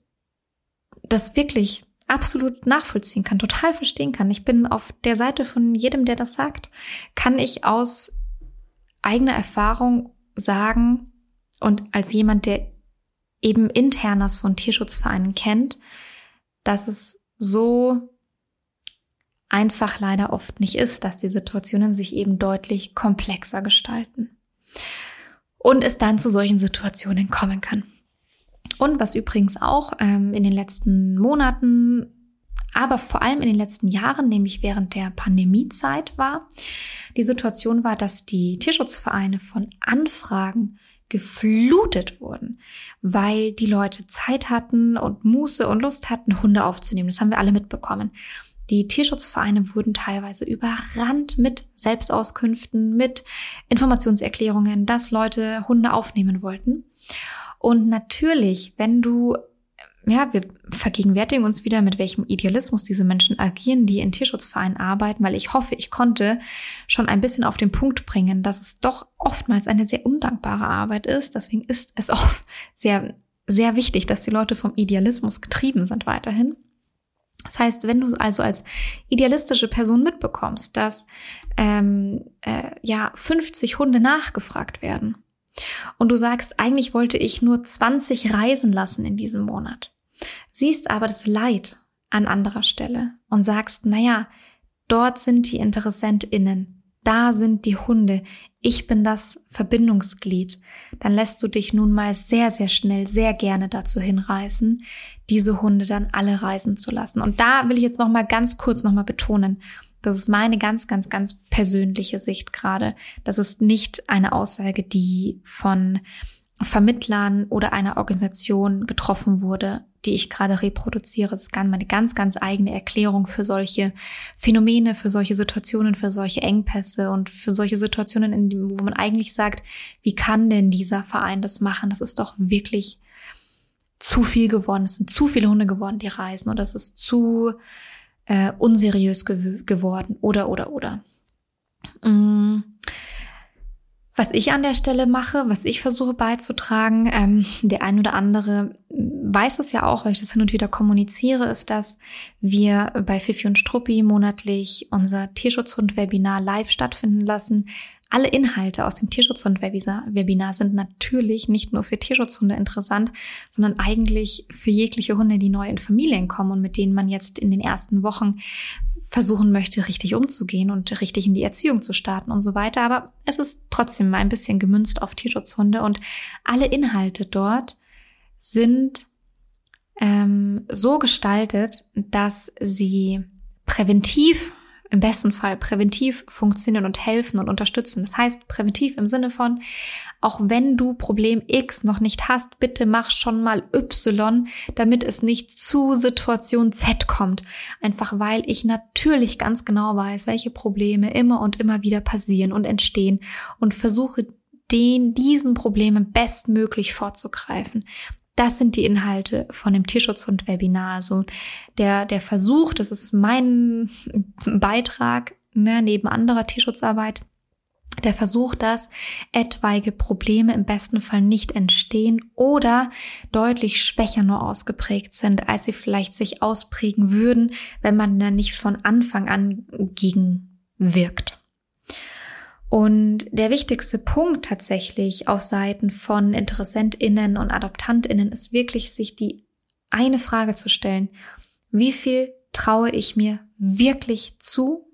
das wirklich absolut nachvollziehen kann, total verstehen kann. Ich bin auf der Seite von jedem, der das sagt, kann ich aus eigener Erfahrung sagen und als jemand, der eben internas von Tierschutzvereinen kennt, dass es so einfach leider oft nicht ist, dass die Situationen sich eben deutlich komplexer gestalten. Und es dann zu solchen Situationen kommen kann. Und was übrigens auch ähm, in den letzten Monaten, aber vor allem in den letzten Jahren, nämlich während der Pandemiezeit war, die Situation war, dass die Tierschutzvereine von Anfragen geflutet wurden, weil die Leute Zeit hatten und Muße und Lust hatten, Hunde aufzunehmen. Das haben wir alle mitbekommen. Die Tierschutzvereine wurden teilweise überrannt mit Selbstauskünften, mit Informationserklärungen, dass Leute Hunde aufnehmen wollten. Und natürlich, wenn du ja, wir vergegenwärtigen uns wieder, mit welchem Idealismus diese Menschen agieren, die in Tierschutzvereinen arbeiten, weil ich hoffe, ich konnte schon ein bisschen auf den Punkt bringen, dass es doch oftmals eine sehr undankbare Arbeit ist. Deswegen ist es auch sehr, sehr wichtig, dass die Leute vom Idealismus getrieben sind weiterhin. Das heißt, wenn du also als idealistische Person mitbekommst, dass ähm, äh, ja 50 Hunde nachgefragt werden und du sagst, eigentlich wollte ich nur 20 reisen lassen in diesem Monat, siehst aber das Leid an anderer Stelle und sagst, naja, dort sind die InteressentInnen, da sind die Hunde, ich bin das Verbindungsglied, dann lässt du dich nun mal sehr, sehr schnell, sehr gerne dazu hinreißen, diese Hunde dann alle reisen zu lassen. Und da will ich jetzt nochmal ganz kurz nochmal betonen, das ist meine ganz, ganz, ganz persönliche Sicht gerade. Das ist nicht eine Aussage, die von Vermittlern oder einer Organisation getroffen wurde, die ich gerade reproduziere. Das ist meine ganz, ganz eigene Erklärung für solche Phänomene, für solche Situationen, für solche Engpässe und für solche Situationen, in denen, wo man eigentlich sagt, wie kann denn dieser Verein das machen? Das ist doch wirklich zu viel geworden. Es sind zu viele Hunde geworden, die reisen und das ist zu äh, unseriös gew geworden oder oder oder. Mm. Was ich an der Stelle mache, was ich versuche beizutragen, ähm, der ein oder andere weiß es ja auch, weil ich das hin und wieder kommuniziere, ist, dass wir bei Fifi und Struppi monatlich unser Tierschutzhund-Webinar live stattfinden lassen. Alle Inhalte aus dem Tierschutzhund-Webinar sind natürlich nicht nur für Tierschutzhunde interessant, sondern eigentlich für jegliche Hunde, die neu in Familien kommen und mit denen man jetzt in den ersten Wochen versuchen möchte, richtig umzugehen und richtig in die Erziehung zu starten und so weiter. Aber es ist trotzdem ein bisschen gemünzt auf Tierschutzhunde und alle Inhalte dort sind ähm, so gestaltet, dass sie präventiv im besten Fall präventiv funktionieren und helfen und unterstützen. Das heißt, präventiv im Sinne von, auch wenn du Problem X noch nicht hast, bitte mach schon mal Y, damit es nicht zu Situation Z kommt. Einfach weil ich natürlich ganz genau weiß, welche Probleme immer und immer wieder passieren und entstehen und versuche den, diesen Problemen bestmöglich vorzugreifen. Das sind die Inhalte von dem Tierschutzhund-Webinar. Also der, der Versuch, das ist mein Beitrag, ne, neben anderer Tierschutzarbeit, der Versuch, dass etwaige Probleme im besten Fall nicht entstehen oder deutlich schwächer nur ausgeprägt sind, als sie vielleicht sich ausprägen würden, wenn man da nicht von Anfang an gegenwirkt. Und der wichtigste Punkt tatsächlich auf Seiten von InteressentInnen und AdoptantInnen ist wirklich, sich die eine Frage zu stellen. Wie viel traue ich mir wirklich zu?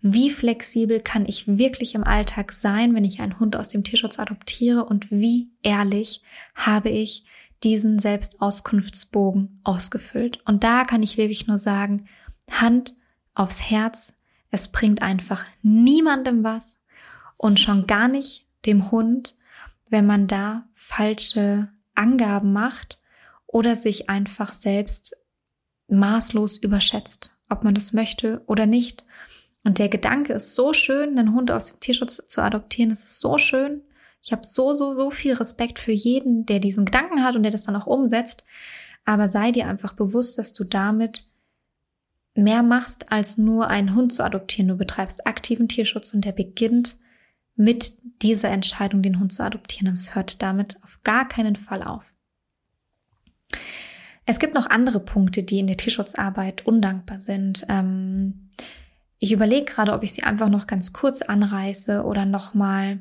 Wie flexibel kann ich wirklich im Alltag sein, wenn ich einen Hund aus dem Tierschutz adoptiere? Und wie ehrlich habe ich diesen Selbstauskunftsbogen ausgefüllt? Und da kann ich wirklich nur sagen, Hand aufs Herz, es bringt einfach niemandem was und schon gar nicht dem Hund, wenn man da falsche Angaben macht oder sich einfach selbst maßlos überschätzt, ob man das möchte oder nicht. Und der Gedanke ist so schön, einen Hund aus dem Tierschutz zu adoptieren. Es ist so schön. Ich habe so, so, so viel Respekt für jeden, der diesen Gedanken hat und der das dann auch umsetzt. Aber sei dir einfach bewusst, dass du damit mehr machst, als nur einen Hund zu adoptieren. Du betreibst aktiven Tierschutz und der beginnt mit dieser Entscheidung, den Hund zu adoptieren. Und es hört damit auf gar keinen Fall auf. Es gibt noch andere Punkte, die in der Tierschutzarbeit undankbar sind. Ähm, ich überlege gerade, ob ich sie einfach noch ganz kurz anreiße oder nochmal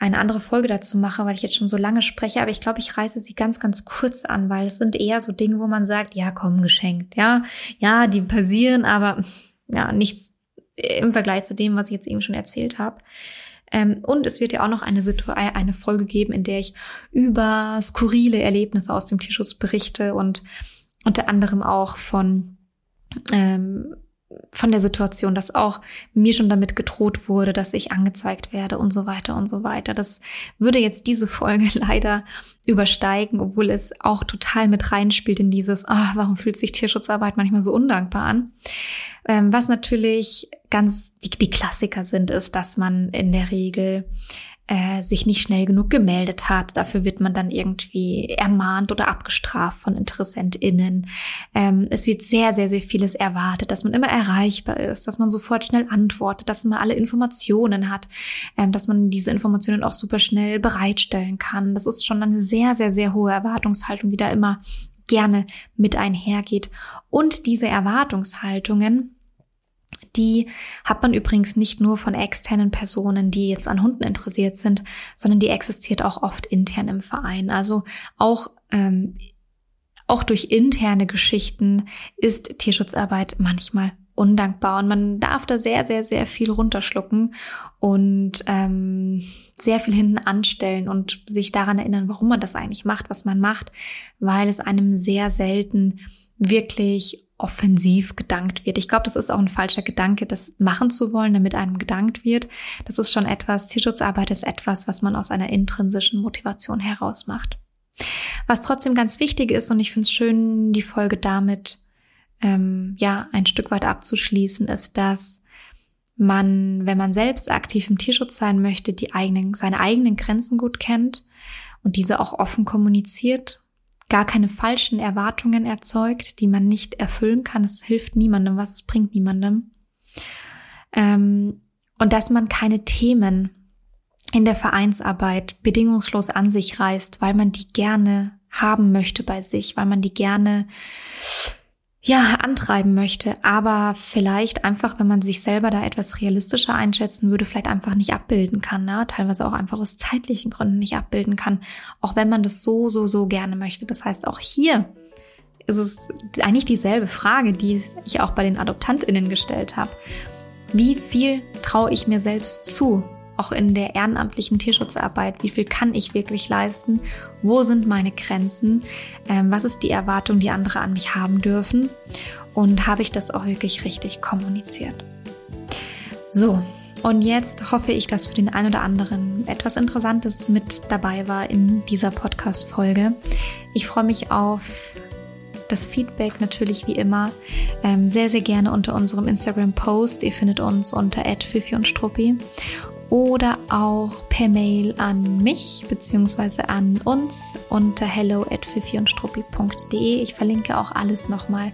eine andere Folge dazu mache, weil ich jetzt schon so lange spreche, aber ich glaube, ich reiße sie ganz, ganz kurz an, weil es sind eher so Dinge, wo man sagt, ja, komm, geschenkt, ja, ja, die passieren, aber ja, nichts im Vergleich zu dem, was ich jetzt eben schon erzählt habe. Ähm, und es wird ja auch noch eine, Situ eine Folge geben, in der ich über skurrile Erlebnisse aus dem Tierschutz berichte und unter anderem auch von ähm, von der Situation, dass auch mir schon damit gedroht wurde, dass ich angezeigt werde und so weiter und so weiter. Das würde jetzt diese Folge [LAUGHS] leider übersteigen, obwohl es auch total mit reinspielt in dieses, ah, warum fühlt sich Tierschutzarbeit manchmal so undankbar an? Ähm, was natürlich ganz die, die Klassiker sind, ist, dass man in der Regel äh, sich nicht schnell genug gemeldet hat. Dafür wird man dann irgendwie ermahnt oder abgestraft von InteressentInnen. Ähm, es wird sehr, sehr, sehr vieles erwartet, dass man immer erreichbar ist, dass man sofort schnell antwortet, dass man alle Informationen hat, ähm, dass man diese Informationen auch super schnell bereitstellen kann. Das ist schon eine sehr, sehr, sehr hohe Erwartungshaltung, die da immer gerne mit einhergeht. Und diese Erwartungshaltungen, die hat man übrigens nicht nur von externen Personen, die jetzt an Hunden interessiert sind, sondern die existiert auch oft intern im Verein. Also auch ähm, auch durch interne Geschichten ist Tierschutzarbeit manchmal undankbar und man darf da sehr, sehr, sehr viel runterschlucken und ähm, sehr viel hinten anstellen und sich daran erinnern, warum man das eigentlich macht, was man macht, weil es einem sehr selten wirklich offensiv gedankt wird. Ich glaube, das ist auch ein falscher Gedanke, das machen zu wollen, damit einem gedankt wird. Das ist schon etwas, Tierschutzarbeit ist etwas, was man aus einer intrinsischen Motivation heraus macht. Was trotzdem ganz wichtig ist, und ich finde es schön, die Folge damit ähm, ja ein Stück weit abzuschließen, ist, dass man, wenn man selbst aktiv im Tierschutz sein möchte, die eigenen, seine eigenen Grenzen gut kennt und diese auch offen kommuniziert gar keine falschen Erwartungen erzeugt, die man nicht erfüllen kann. Es hilft niemandem was, es bringt niemandem. Ähm, und dass man keine Themen in der Vereinsarbeit bedingungslos an sich reißt, weil man die gerne haben möchte bei sich, weil man die gerne ja, antreiben möchte, aber vielleicht einfach, wenn man sich selber da etwas realistischer einschätzen würde, vielleicht einfach nicht abbilden kann, ne? teilweise auch einfach aus zeitlichen Gründen nicht abbilden kann, auch wenn man das so, so, so gerne möchte. Das heißt, auch hier ist es eigentlich dieselbe Frage, die ich auch bei den AdoptantInnen gestellt habe. Wie viel traue ich mir selbst zu? Auch in der ehrenamtlichen Tierschutzarbeit, wie viel kann ich wirklich leisten, wo sind meine Grenzen, ähm, was ist die Erwartung, die andere an mich haben dürfen und habe ich das auch wirklich richtig kommuniziert. So, und jetzt hoffe ich, dass für den einen oder anderen etwas Interessantes mit dabei war in dieser Podcast-Folge. Ich freue mich auf das Feedback natürlich wie immer ähm, sehr, sehr gerne unter unserem Instagram-Post. Ihr findet uns unter @fifi und Struppi oder auch per Mail an mich bzw. an uns unter hello at Ich verlinke auch alles nochmal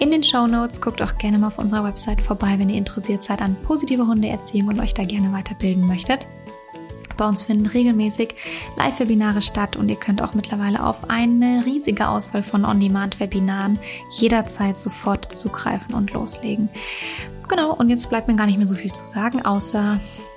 in den Show Notes. Guckt auch gerne mal auf unserer Website vorbei, wenn ihr interessiert seid an positive Hundeerziehung und euch da gerne weiterbilden möchtet. Bei uns finden regelmäßig Live-Webinare statt und ihr könnt auch mittlerweile auf eine riesige Auswahl von On-Demand-Webinaren jederzeit sofort zugreifen und loslegen. Genau, und jetzt bleibt mir gar nicht mehr so viel zu sagen, außer